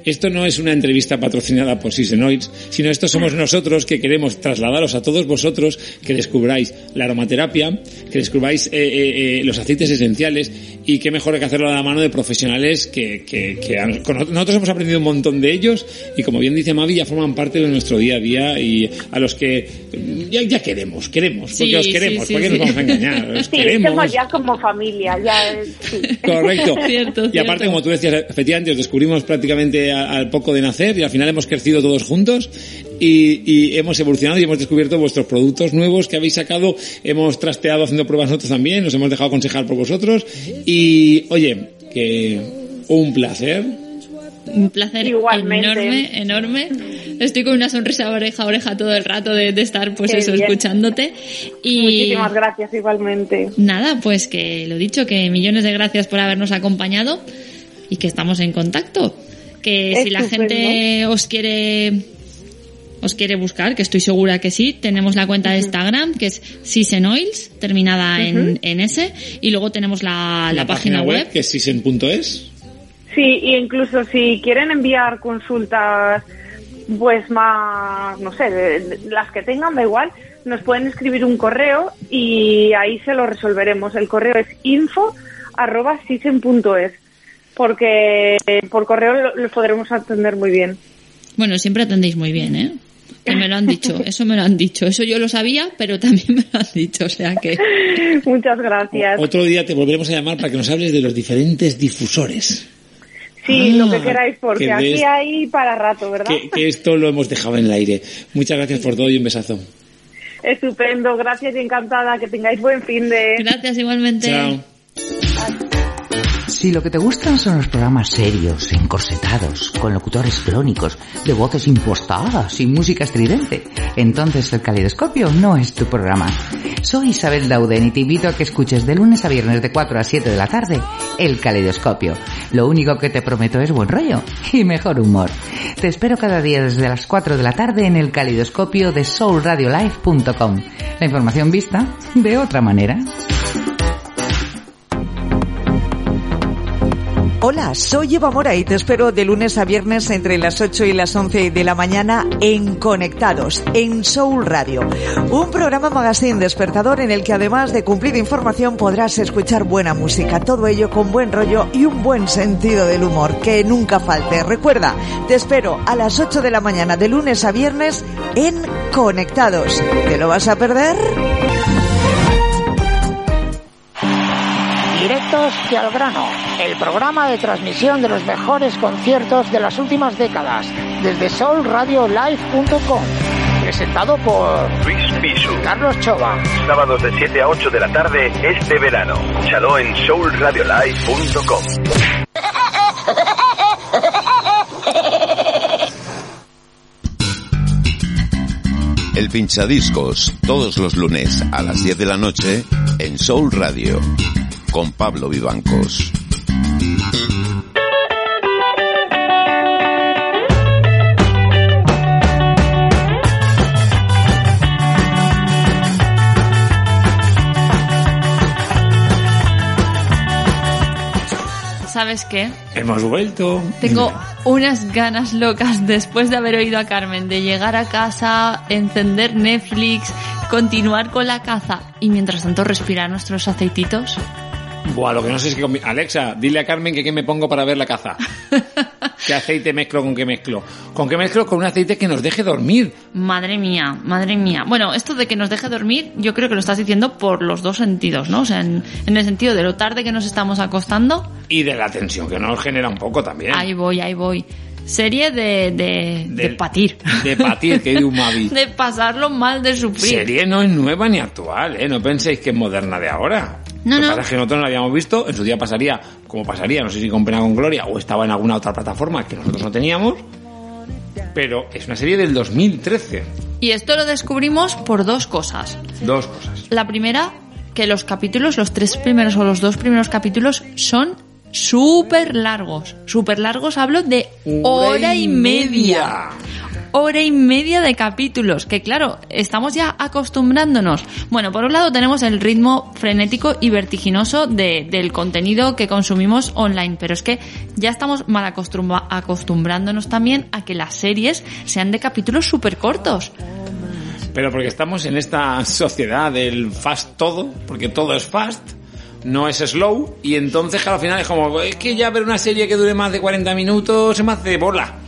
Esto no es una entrevista patrocinada por Sisenoids, sino esto somos nosotros que queremos trasladaros a todos vosotros que descubráis la aromaterapia, que descubráis eh, eh, eh, los aceites esenciales y qué mejor que hacerlo a la mano de profesionales que, que, que nosotros hemos aprendido un montón de ellos y como bien dice Mavi ya forman parte de nuestro día a día y a los que ya, ya queremos, queremos, porque os queremos, porque nos vamos a engañar, os queremos. ya como familia, ya Correcto. y aparte, como tú decías, efectivamente os descubrimos prácticamente al poco de nacer y al final hemos crecido todos juntos y, y, hemos evolucionado y hemos descubierto vuestros productos nuevos que habéis sacado, hemos trasteado haciendo pruebas nosotros también, nos hemos dejado aconsejar por vosotros y oye, que un placer. Un placer enorme, enorme. Estoy con una sonrisa oreja a oreja todo el rato de, estar, pues eso, escuchándote. Y Muchísimas gracias, igualmente. Nada, pues que lo dicho, que millones de gracias por habernos acompañado y que estamos en contacto que si la gente os quiere os quiere buscar, que estoy segura que sí, tenemos la cuenta de Instagram, que es Sisenoils, terminada en, en S, y luego tenemos la, la, página, web, que es sisen.es. Sí, y incluso si quieren enviar consultas, pues más, no sé, las que tengan, da igual, nos pueden escribir un correo y ahí se lo resolveremos. El correo es info arroba sisen.es porque por correo lo, podremos atender muy bien. Bueno, siempre atendéis muy bien, ¿eh? Que me lo han dicho, eso me lo han dicho. Eso yo lo sabía, pero también me lo han dicho, o sea que... Muchas gracias. otro día te volveremos a llamar para que nos hables de los diferentes difusores. Sí, lo que ah, queráis, porque aquí hay para rato, ¿verdad? Que, esto lo hemos dejado en el aire. Muchas gracias por todo y un besazo. Estupendo, gracias y encantada. Que tengáis buen fin de... Gracias igualmente. Chao. Si lo que te gustan son los programas serios, encorsetados, con locutores clónicos, de voces impostadas y música estridente, entonces el calidoscopio no es tu programa. Soy Isabel Dauden y te invito a que escuches de lunes a viernes de 4 a 7 de la tarde el calidoscopio. Lo único que te prometo es buen rollo y mejor humor. Te espero cada día desde las 4 de la tarde en el calidoscopio de soulradiolife.com. La información vista de otra manera. Hola, soy Eva Mora y te espero de lunes a viernes entre las 8 y las 11 de la mañana en Conectados, en Soul Radio. Un programa magazine despertador en el que además de cumplir información podrás escuchar buena música, todo ello con buen rollo y un buen sentido del humor, que nunca falte. Recuerda, te espero a las 8 de la mañana de lunes a viernes en Conectados. ¿Te lo vas a perder? Directos y al grano, el programa de transmisión de los mejores conciertos de las últimas décadas, desde soulradiolive.com. Presentado por Luis Pisu. Carlos Chova. Sábados de 7 a 8 de la tarde este verano. Escúchalo en soulradiolive.com. El pinchadiscos, todos los lunes a las 10 de la noche en Soul Radio, con Pablo Vivancos. ¿Sabes qué? Hemos vuelto. Tengo unas ganas locas después de haber oído a Carmen de llegar a casa, encender Netflix, continuar con la caza y mientras tanto respirar nuestros aceititos. Buah, lo que no sé es que... con Alexa, dile a Carmen que qué me pongo para ver la caza. ¿Qué aceite mezclo con qué mezclo? ¿Con qué mezclo? Con un aceite que nos deje dormir. Madre mía, madre mía. Bueno, esto de que nos deje dormir, yo creo que lo estás diciendo por los dos sentidos, ¿no? O sea, en, en el sentido de lo tarde que nos estamos acostando, Y de la tensión que nos genera un poco también. ahí voy, ahí voy. Serie de, de, de patir. De patir, que de un Mavi. de pasarlo mal, de sufrir. Serie no es nueva ni actual, ¿eh? No penséis que es moderna de ahora. No, Lo que no. pasa es que nosotros no la habíamos visto, en su día pasaría como pasaría, no sé si con pena con gloria, o estaba en alguna otra plataforma que nosotros no teníamos, pero es una serie del 2013. Y esto lo descubrimos por dos cosas. Dos cosas. La primera, que los capítulos, los tres primeros o los dos primeros capítulos son súper largos. Súper largos, hablo de hora y media. Hora y media de capítulos, que claro, estamos ya acostumbrándonos. Bueno, por un lado tenemos el ritmo frenético y vertiginoso de- del contenido que consumimos online, pero es que ya estamos mal acostumbra- acostumbrándonos también a que las series sean de capítulos súper cortos. Pero porque estamos en esta sociedad del fast todo, porque todo es fast, no es slow, y entonces claro, al final es como, es que ya ver una serie que dure más de 40 minutos se me hace bola.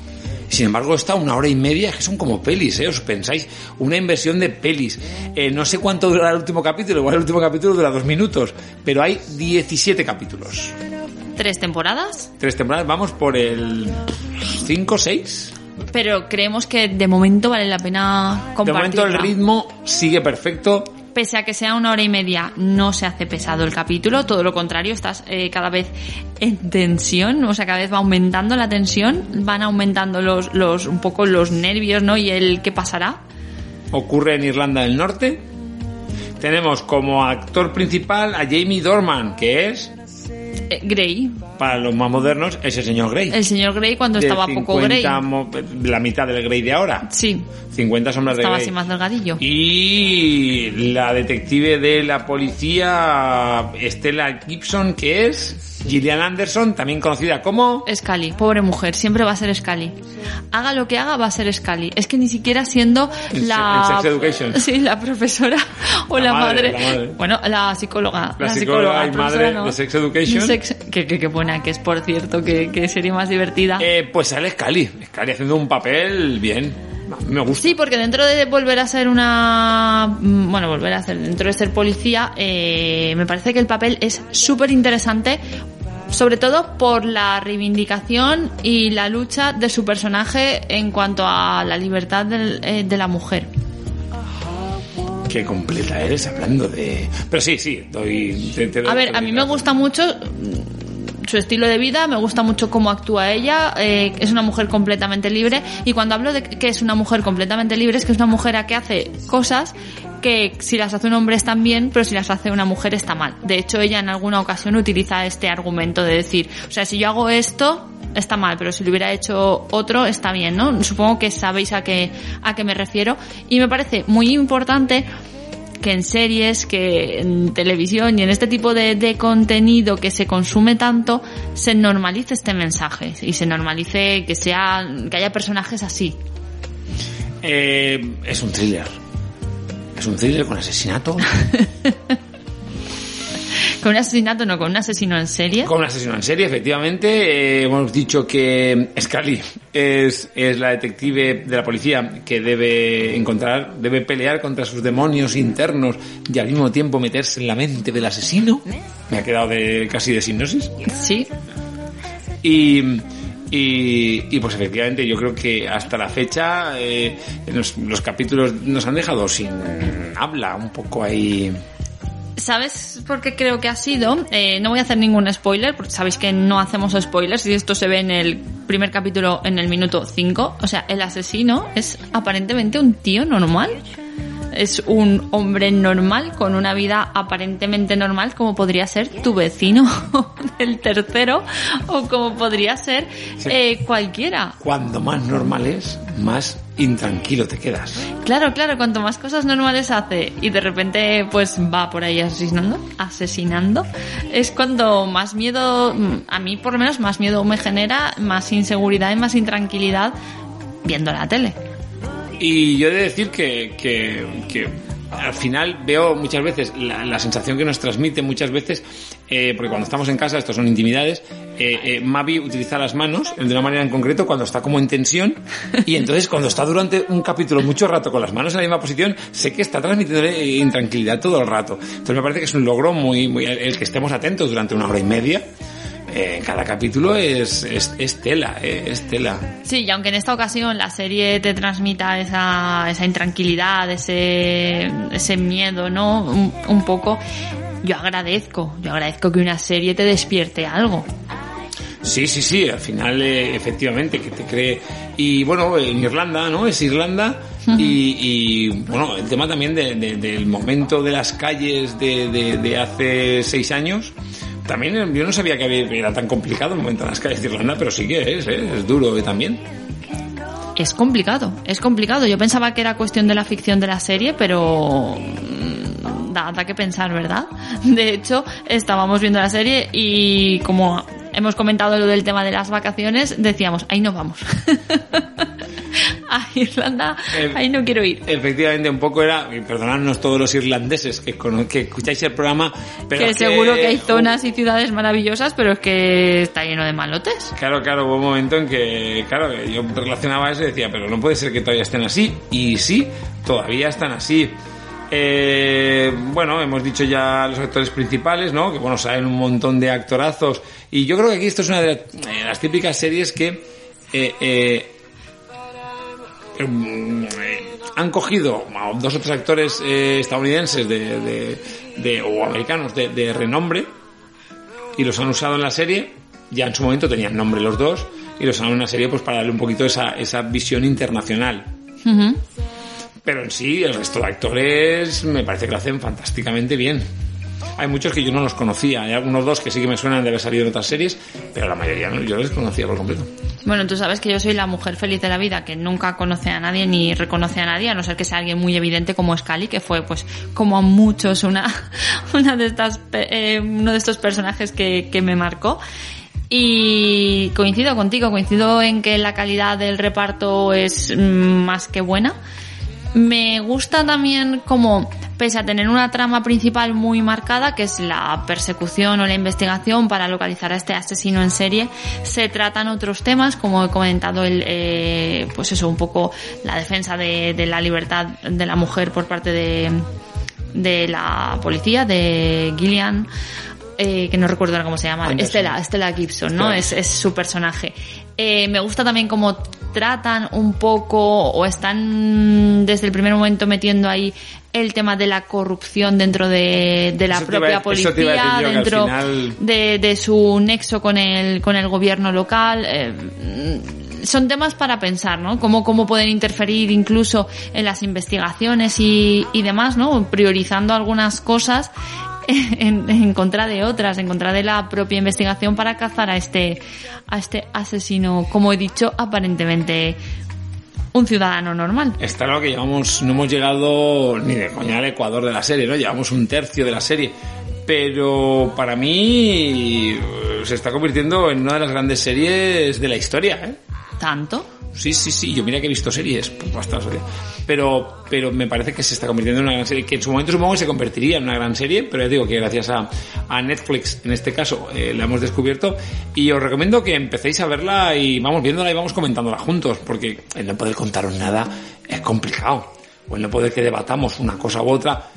Sin embargo, está una hora y media, que son como pelis, ¿eh? Os pensáis, una inversión de pelis. Eh, no sé cuánto dura el último capítulo, igual el último capítulo dura dos minutos, pero hay 17 capítulos. Tres temporadas, Tres temporadas, vamos por el 5 6. pero creemos que de momento vale la pena De compartirla. momento el ritmo sigue perfecto, Pese a que sea una hora y media, no se hace pesado el capítulo, todo lo contrario, estás eh, cada vez en tensión, o sea, cada vez va aumentando la tensión, van aumentando los, los, un poco los nervios, ¿no? Y el qué pasará. ocurre en Irlanda del Norte. Tenemos como actor principal a Jamie Dorman, que es, Grey, para los más modernos, ese señor Grey. el señor Grey cuando De estaba poco Grey. 50 mo- la mitad del Grey de ahora. Sí, 50 sombras de estaba Grey. así más delgadillo. Y la detective de la policía, Stella Gibson, que es Gillian Anderson, también conocida como... Scully, pobre mujer, siempre va a ser Scully. Haga lo que haga, va a ser Scully. Es que ni siquiera siendo En la... Sí, la profesora o La la, madre, madre. la madre. Bueno, la psicóloga. La psicóloga y profesora madre no. de Sex Education. Sex- que, que, que buena que es, por cierto, que, que sería más divertida. Eh, pues sale Scully. Scully haciendo un papel bien. Me gusta. Sí, porque dentro de volver a ser una... mm, Bueno, volver a ser... Dentro de ser policía, eh, me parece que el papel es súper interesante, sobre todo por la reivindicación y la lucha de su personaje en cuanto a la libertad del- eh, de la mujer. Qué completa eres hablando de... Pero sí, sí, doy... te- te doy- A ver, a mí me gusta mucho su estilo de vida, me gusta mucho cómo actúa ella, eh, es una mujer completamente libre y cuando hablo de que es una mujer completamente libre es que es una mujer a que hace cosas que si las hace un hombre están bien, pero si las hace una mujer está mal. De hecho, ella en alguna ocasión utiliza este argumento de decir, o sea, si yo hago esto está mal, pero si lo hubiera hecho otro está bien, ¿no? Supongo que sabéis a qué a qué me refiero y me parece muy importante que en series, que en televisión y en este tipo de, de contenido que se consume tanto, se normalice este mensaje y se normalice que sea, que haya personajes así. Eh, es un thriller. Es un thriller con asesinato. Con un asesinato, no, con un asesino en serie. Con un asesino en serie, efectivamente. Eh, hemos dicho que Scully es, es la detective de la policía que debe encontrar, debe pelear contra sus demonios internos y al mismo tiempo meterse en la mente del asesino. Me ha quedado de casi de sinopsis. Sí. Y, y, y, pues efectivamente yo creo que hasta la fecha eh, los, los capítulos nos han dejado sin habla, un poco ahí... ¿Sabes por qué creo que ha sido? Eh, no voy a hacer ningún spoiler, porque sabéis que no hacemos spoilers y esto se ve en el primer capítulo en el minuto 5. O sea, el asesino es aparentemente un tío normal. Es un hombre normal con una vida aparentemente normal como podría ser tu vecino el tercero o como podría ser Sí. eh, cualquiera. Cuando más normal es, más intranquilo te quedas. Claro, claro, cuanto más cosas normales hace y de repente pues va por ahí asesinando, asesinando, es cuando más miedo, mm, a mí por lo menos más miedo me genera, más inseguridad y más intranquilidad viendo la tele. Y yo he de decir que, que, que al final veo muchas veces la, sensación que nos transmite muchas veces, eh, porque cuando estamos en casa, esto son intimidades, eh, eh, Mavi utiliza las manos de una manera en concreto cuando está como en tensión y entonces cuando está durante un capítulo mucho rato con las manos en la misma posición, sé que está transmitiendo intranquilidad todo el rato. Entonces me parece que es un logro muy, muy el que estemos atentos durante una hora y media. Eh, cada capítulo es, es, es tela, eh, es tela. Sí, y aunque en esta ocasión la serie te transmita esa, esa intranquilidad, ese, ese miedo, ¿no? Un, un poco, yo agradezco, yo agradezco que una serie te despierte algo. Sí, sí, sí, al final eh, efectivamente que te cree y bueno, en Irlanda, ¿no? Es Irlanda y, y, bueno, el tema también de- de- del momento de las calles de, de- de hace seis años. También eh, yo no sabía que era tan complicado el momento en las calles de Irlanda, pero sí que es, ¿eh? es duro eh, también. Es complicado, es complicado. Yo pensaba que era cuestión de la ficción de la serie, pero mm, da, da que pensar, ¿verdad? De hecho, estábamos viendo la serie y como hemos comentado lo del tema de las vacaciones, decíamos, ahí no vamos. A Irlanda, Eh, ahí no quiero ir. Efectivamente, un poco era, y perdonadnos todos los irlandeses que, que escucháis el programa, pero que es seguro que hay zonas y ciudades maravillosas, pero es que está lleno de malotes. Claro, claro, hubo un momento en que, claro, que yo relacionaba eso y decía, pero no puede ser que todavía estén así. Y sí, todavía están así. Eh, bueno, hemos dicho ya los actores principales, ¿no? Que bueno, salen un montón de actorazos. Y yo creo que aquí esto es una de las, eh, las típicas series que eh, eh, han cogido a dos o tres actores eh, estadounidenses de, de- de- o americanos de, de renombre y los han usado en la serie. Ya en su momento tenían nombre los dos y los han usado en la serie pues para darle un poquito esa, esa visión internacional. Pero en sí, el resto de actores me parece que lo hacen fantásticamente bien. Hay muchos que yo no los conocía, hay algunos dos que sí que me suenan de haber salido en otras series, pero la mayoría no, yo los conocía por completo. Bueno, tú sabes que yo soy la mujer feliz de la vida, que nunca conoce a nadie ni reconoce a nadie, a no ser que sea alguien muy evidente como Scully, que fue, pues, como a muchos, una, una de estas, eh, uno de estos personajes que, que me marcó. Y coincido contigo, coincido en que la calidad del reparto es mm, más que buena. Me gusta también como, pese a tener una trama principal muy marcada, que es la persecución o la investigación para localizar a este asesino en serie, se tratan otros temas, como he comentado, el, eh, pues eso, un poco la defensa de, de la libertad de la mujer por parte de, de la policía, de Gillian, eh, que no recuerdo ahora cómo se llama, Anderson. Estela, Estela Gibson, ¿no? Estela. Es, es su personaje. Eh, me gusta también cómo tratan un poco o están desde el primer momento metiendo ahí el tema de la corrupción dentro de, de la Eso propia iba policía, yo, dentro final- de, de su nexo con el, con el gobierno local. eh, son temas para pensar, ¿no? Cómo, cómo pueden interferir incluso en las investigaciones y, y demás, ¿no? Priorizando algunas cosas en, en contra de otras, en contra de la propia investigación para cazar a este, a este asesino, como he dicho, aparentemente un ciudadano normal. Está claro que llevamos, no hemos llegado ni de coña al Ecuador de la serie, ¿no? Llevamos un tercio de la serie. Pero para mí eh, se está convirtiendo en una de las grandes series de la historia, ¿eh? ¿Tanto? Sí, sí, sí. Yo mira que he visto series, pues bastante. Pero, pero me parece que se está convirtiendo en una gran serie, que en su momento supongo que se convertiría en una gran serie, pero ya digo que gracias a, a Netflix, en este caso, eh, la hemos descubierto. Y os recomiendo que empecéis a verla y vamos viéndola y vamos comentándola juntos, porque el no poder contaros nada es complicado. O el no poder que debatamos una cosa u otra.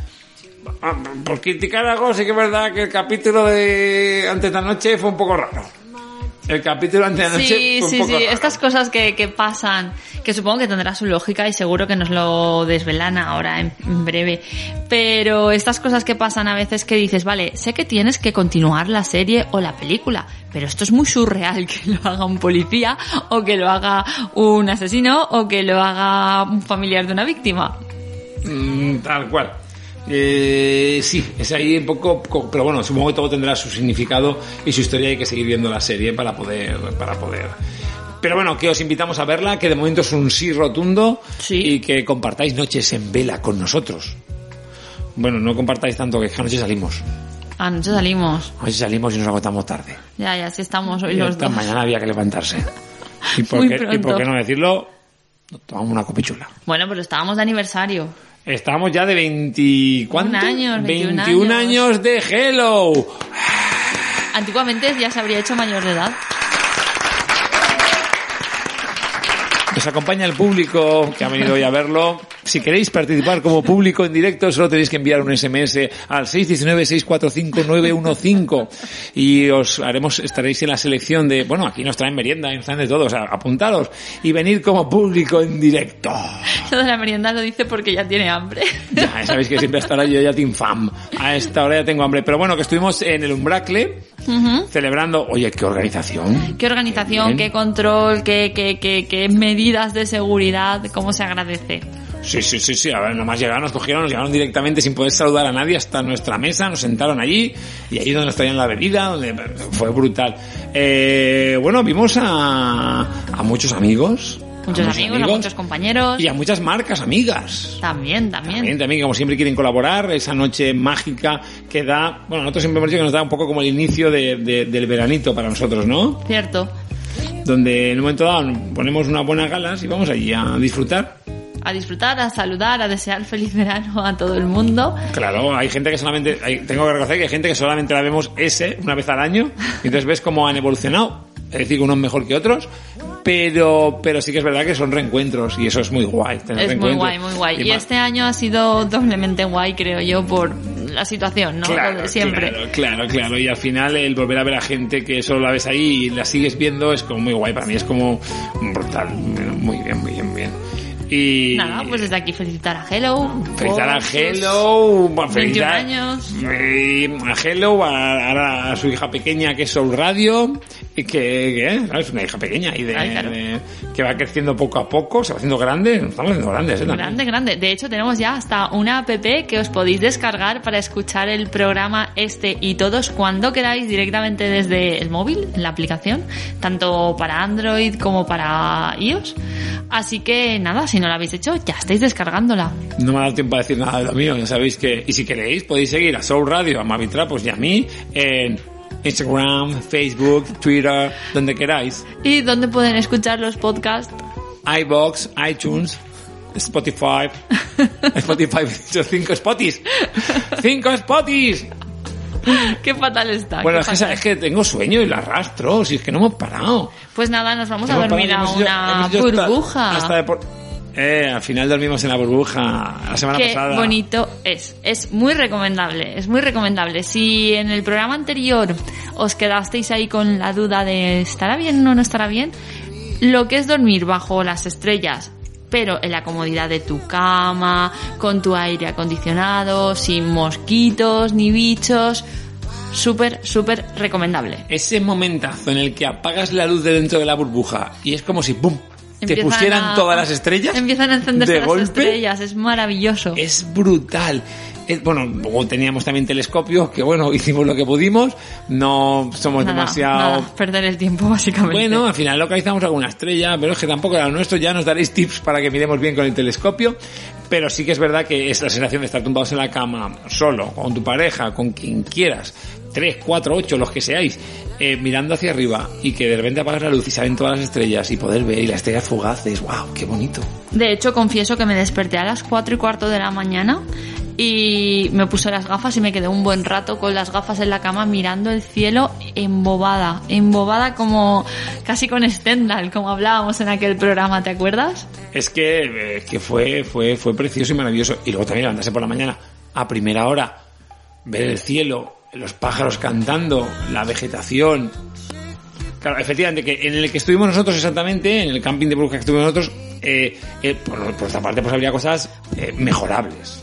Ah, Por criticar algo, sí que es verdad que el capítulo de antes de anoche fue un poco raro. El capítulo antes de anoche Sí, fue un sí, poco sí. raro. Estas cosas que, que pasan, que supongo que tendrá su lógica y seguro que nos lo desvelan ahora en, en breve. Pero estas cosas que pasan a veces que dices, vale, sé que tienes que continuar la serie o la película, pero esto es muy surreal que lo haga un policía o que lo haga un asesino o que lo haga un familiar de una víctima. Mm, tal cual. Eh, sí, es ahí un poco, co- pero bueno, supongo que todo tendrá su significado y su historia. Hay que seguir viendo la serie para poder, para poder. Pero bueno, que os invitamos a verla, que de momento es un sí rotundo y que compartáis noches en vela con nosotros. Bueno, no compartáis tanto que anoche salimos. Anoche salimos. Anoche salimos y nos agotamos tarde. Ya, ya, sí estamos hoy Y los dos. mañana había que levantarse. ¿Y por, Muy qué, ¿Y pronto. por qué no decirlo? Nos tomamos una copichula. Bueno, pero estábamos de aniversario. Estamos ya de 20... ¿Cuánto? años, 21 21 años. años de Hello. Antiguamente ya se habría hecho mayor de edad. Nos acompaña el público que ha venido hoy a verlo. Si queréis participar como público en directo, solo tenéis que enviar un SMS al 619-645-915 y os haremos, estaréis en la selección de, bueno, aquí nos traen merienda, nos traen de todo, o sea, apuntaros y venir como público en directo. Lo de la merienda lo dice porque ya tiene hambre. Ya sabéis que siempre hasta ahora yo ya team fam. A esta hora ya tengo hambre. Pero bueno, que estuvimos en el Umbracle celebrando, oye, qué organización. Qué organización, Bien. qué control, qué, qué, qué, qué medidas de seguridad, cómo se agradece. Sí, sí, sí, sí. A ver, nomás llegaron, nos cogieron, nos llevaron directamente sin poder saludar a nadie hasta nuestra mesa, nos sentaron allí y ahí donde nos traían la bebida, donde fue brutal. Eh, bueno, vimos a, a muchos amigos. Muchos amigos, a muchos compañeros. y a muchas marcas amigas. También, también. También, también, como siempre quieren colaborar, esa noche mágica que da, bueno, nosotros siempre hemos dicho que nos da un poco como el inicio de- de- del veranito para nosotros, ¿no? Cierto. Donde en un momento dado ponemos unas buenas galas y vamos allí a disfrutar. A disfrutar, a saludar, a desear feliz verano a todo el mundo. Claro, hay gente que solamente, hay- tengo que reconocer que hay gente que solamente la vemos ese una vez al año, y entonces ves cómo han evolucionado. Es decir, unos mejor que otros, pero, pero sí que es verdad que son reencuentros y eso es muy guay. tener Es muy guay, muy guay. Y este año ha sido doblemente guay, creo yo, por la situación, ¿no? Claro, siempre. Claro, claro, claro. Y al final el volver a ver a gente que solo la ves ahí y la sigues viendo es como muy guay. Para mí es como brutal. Muy bien, muy bien, muy bien. Y Nada, pues desde aquí felicitar a Hello. felicitar a Hello, bueno, 21 felicitar años. eh, a Hello, a, a su hija pequeña que es Soul Radio, y que, que, eh, es una hija pequeña y de, Ay, claro. de- que va creciendo poco a poco, se va haciendo grande, nos estamos haciendo grandes, ¿eh? Grande, grande. De hecho, tenemos ya hasta una app que os podéis descargar para escuchar el programa este y todos cuando queráis directamente desde el móvil, en la aplicación, tanto para Android como para iOS. Así que nada, si no la habéis hecho, ya estáis descargándola. No me ha dado tiempo a decir nada de lo mío, ya sabéis que... Y si queréis, podéis seguir a Soul Radio, a Mavi Trapos y a mí en Instagram, Facebook, Twitter, donde queráis. ¿Y dónde pueden escuchar los podcasts? iBox, iTunes, Spotify. Spotify, he dicho cinco Spotis. ¡Cinco Spotis! Qué fatal está. Bueno, es que, es que tengo sueño y la arrastro, si es que no hemos parado. Pues nada, nos vamos a dormir parado, a una hasta- burbuja. hasta de por- Eh, al final dormimos en la burbuja la semana Qué pasada. bonito es. Es muy recomendable. Es muy recomendable. Si en el programa anterior os quedasteis ahí con la duda de ¿estará bien o no estará bien? Lo que es dormir bajo las estrellas, pero en la comodidad de tu cama, con tu aire acondicionado, sin mosquitos ni bichos. Súper, súper recomendable. Ese momentazo en el que apagas la luz de dentro de la burbuja y es como si ¡pum! Te pusieran a- todas las estrellas. Empiezan a encenderse de las golpe. estrellas. Es maravilloso. Es brutal. Eh, bueno, luego teníamos también telescopios, que bueno, hicimos lo que pudimos, no somos Nada, demasiado... nada, perder el tiempo, básicamente. Bueno, al final localizamos alguna estrella, pero es que tampoco era lo nuestro, ya nos daréis tips para que miremos bien con el telescopio, pero sí que es verdad que es la sensación de estar tumbados en la cama, solo, con tu pareja, con quien quieras, tres, cuatro, ocho, los que seáis, eh, mirando hacia arriba y que de repente apagas la luz y salen todas las estrellas y poder ver y las estrellas fugaces, wow, qué bonito. De hecho, confieso que me desperté a las cuatro y cuarto de la mañana y me puse las gafas y me quedé un buen rato con las gafas en la cama mirando el cielo embobada, embobada como casi con Stendhal, como hablábamos en aquel programa, ¿te acuerdas? Es que, eh, que fue, fue, fue precioso y maravilloso. Y luego también levantarse por la mañana a primera hora, ver el cielo, los pájaros cantando, la vegetación. Claro, efectivamente, que en el que estuvimos nosotros exactamente, en el camping de Brujas que estuvimos nosotros, eh, eh, por, por otra parte, pues habría cosas eh, mejorables.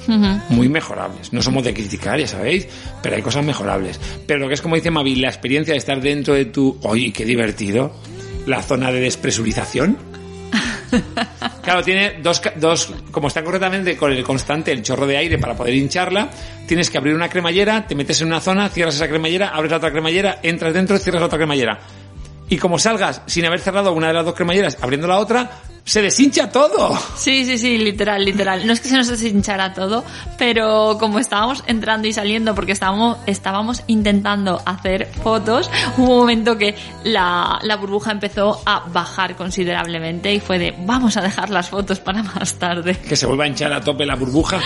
Muy mejorables. No somos de criticar, ya sabéis, pero hay cosas mejorables. Pero lo que es, como dice Mavi, la experiencia de estar dentro de tu... Oye, qué divertido. La zona de despresurización. Claro, tiene dos, dos, como está correctamente con el constante, el chorro de aire para poder hincharla, tienes que abrir una cremallera, te metes en una zona, cierras esa cremallera, abres la otra cremallera, entras dentro, cierras la otra cremallera. Y como salgas sin haber cerrado una de las dos cremalleras, abriendo la otra, se deshincha todo. Sí, sí, sí, literal, literal. No es que se nos deshinchara todo, pero como estábamos entrando y saliendo, porque estábamos, estábamos intentando hacer fotos, hubo un momento que la, la burbuja empezó a bajar considerablemente y fue de, vamos a dejar las fotos para más tarde. Que se vuelva a hinchar a tope la burbuja,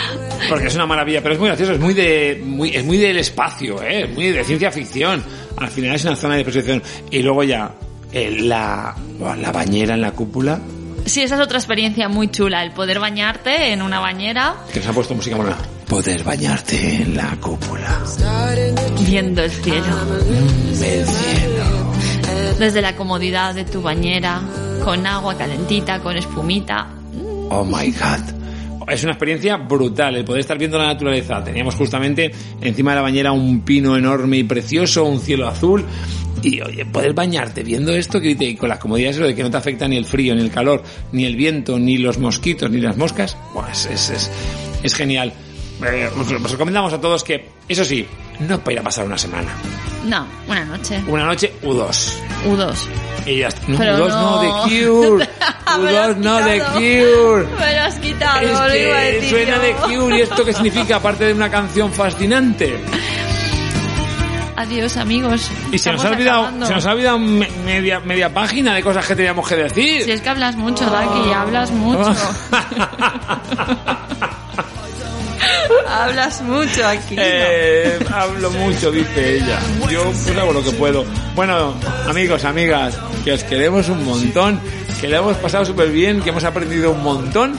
porque es una maravilla, pero es muy gracioso, es muy de, muy, es muy del espacio, ¿eh? es muy de ciencia ficción. Al final es una zona de percepción. Y luego ya, eh, la, la bañera en la cúpula, Sí, esa es otra experiencia muy chula, el poder bañarte en una bañera que nos ha puesto música buena. Poder bañarte en la cúpula. viendo el cielo. El cielo. Desde la comodidad de tu bañera, con agua calentita, con espumita. Oh my god. Es una experiencia brutal el poder estar viendo la naturaleza. Teníamos justamente encima de la bañera un pino enorme y precioso, un cielo azul. Y oye, poder bañarte viendo esto que con las comodidades de que no te afecta ni el frío, ni el calor, ni el viento, ni los mosquitos, ni las moscas, pues es, es, es genial. Eh, os, os recomendamos a todos que, eso sí, no para ir a pasar una semana. No, una noche. Una noche u dos. U2. Y ya está. No, Pero U2 no, no. de Cure. Me lo has U2 no, de. Cure. Me lo has quitado, Es lo iba a que decir suena de Cure y esto qué significa aparte de una canción fascinante. Adiós, amigos. Y se nos ha olvidado, se nos ha olvidado me- media, media página de cosas que teníamos que decir. Si es que hablas mucho, Daki, hablas mucho. hablas mucho aquí. ¿no? Eh, hablo mucho, dice ella. Yo pues hago lo que puedo. Bueno, amigos, amigas, que os queremos un montón, que le hemos pasado súper bien, que hemos aprendido un montón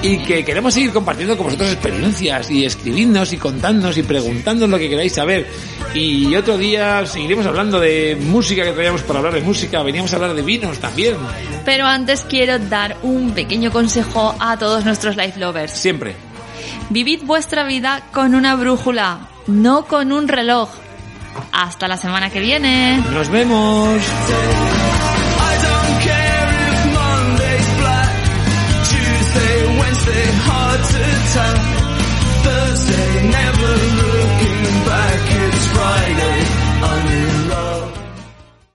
y que queremos seguir compartiendo con vosotros experiencias y escribidnos y contadnos y preguntándonos lo que queráis saber. Y otro día seguiremos hablando de música que traíamos para hablar de música, veníamos a hablar de vinos también, Pero antes quiero dar un pequeño consejo a todos nuestros life lovers. siempre. Vivid vuestra vida con una brújula, no con un reloj. Hasta la semana que viene. Nos vemos.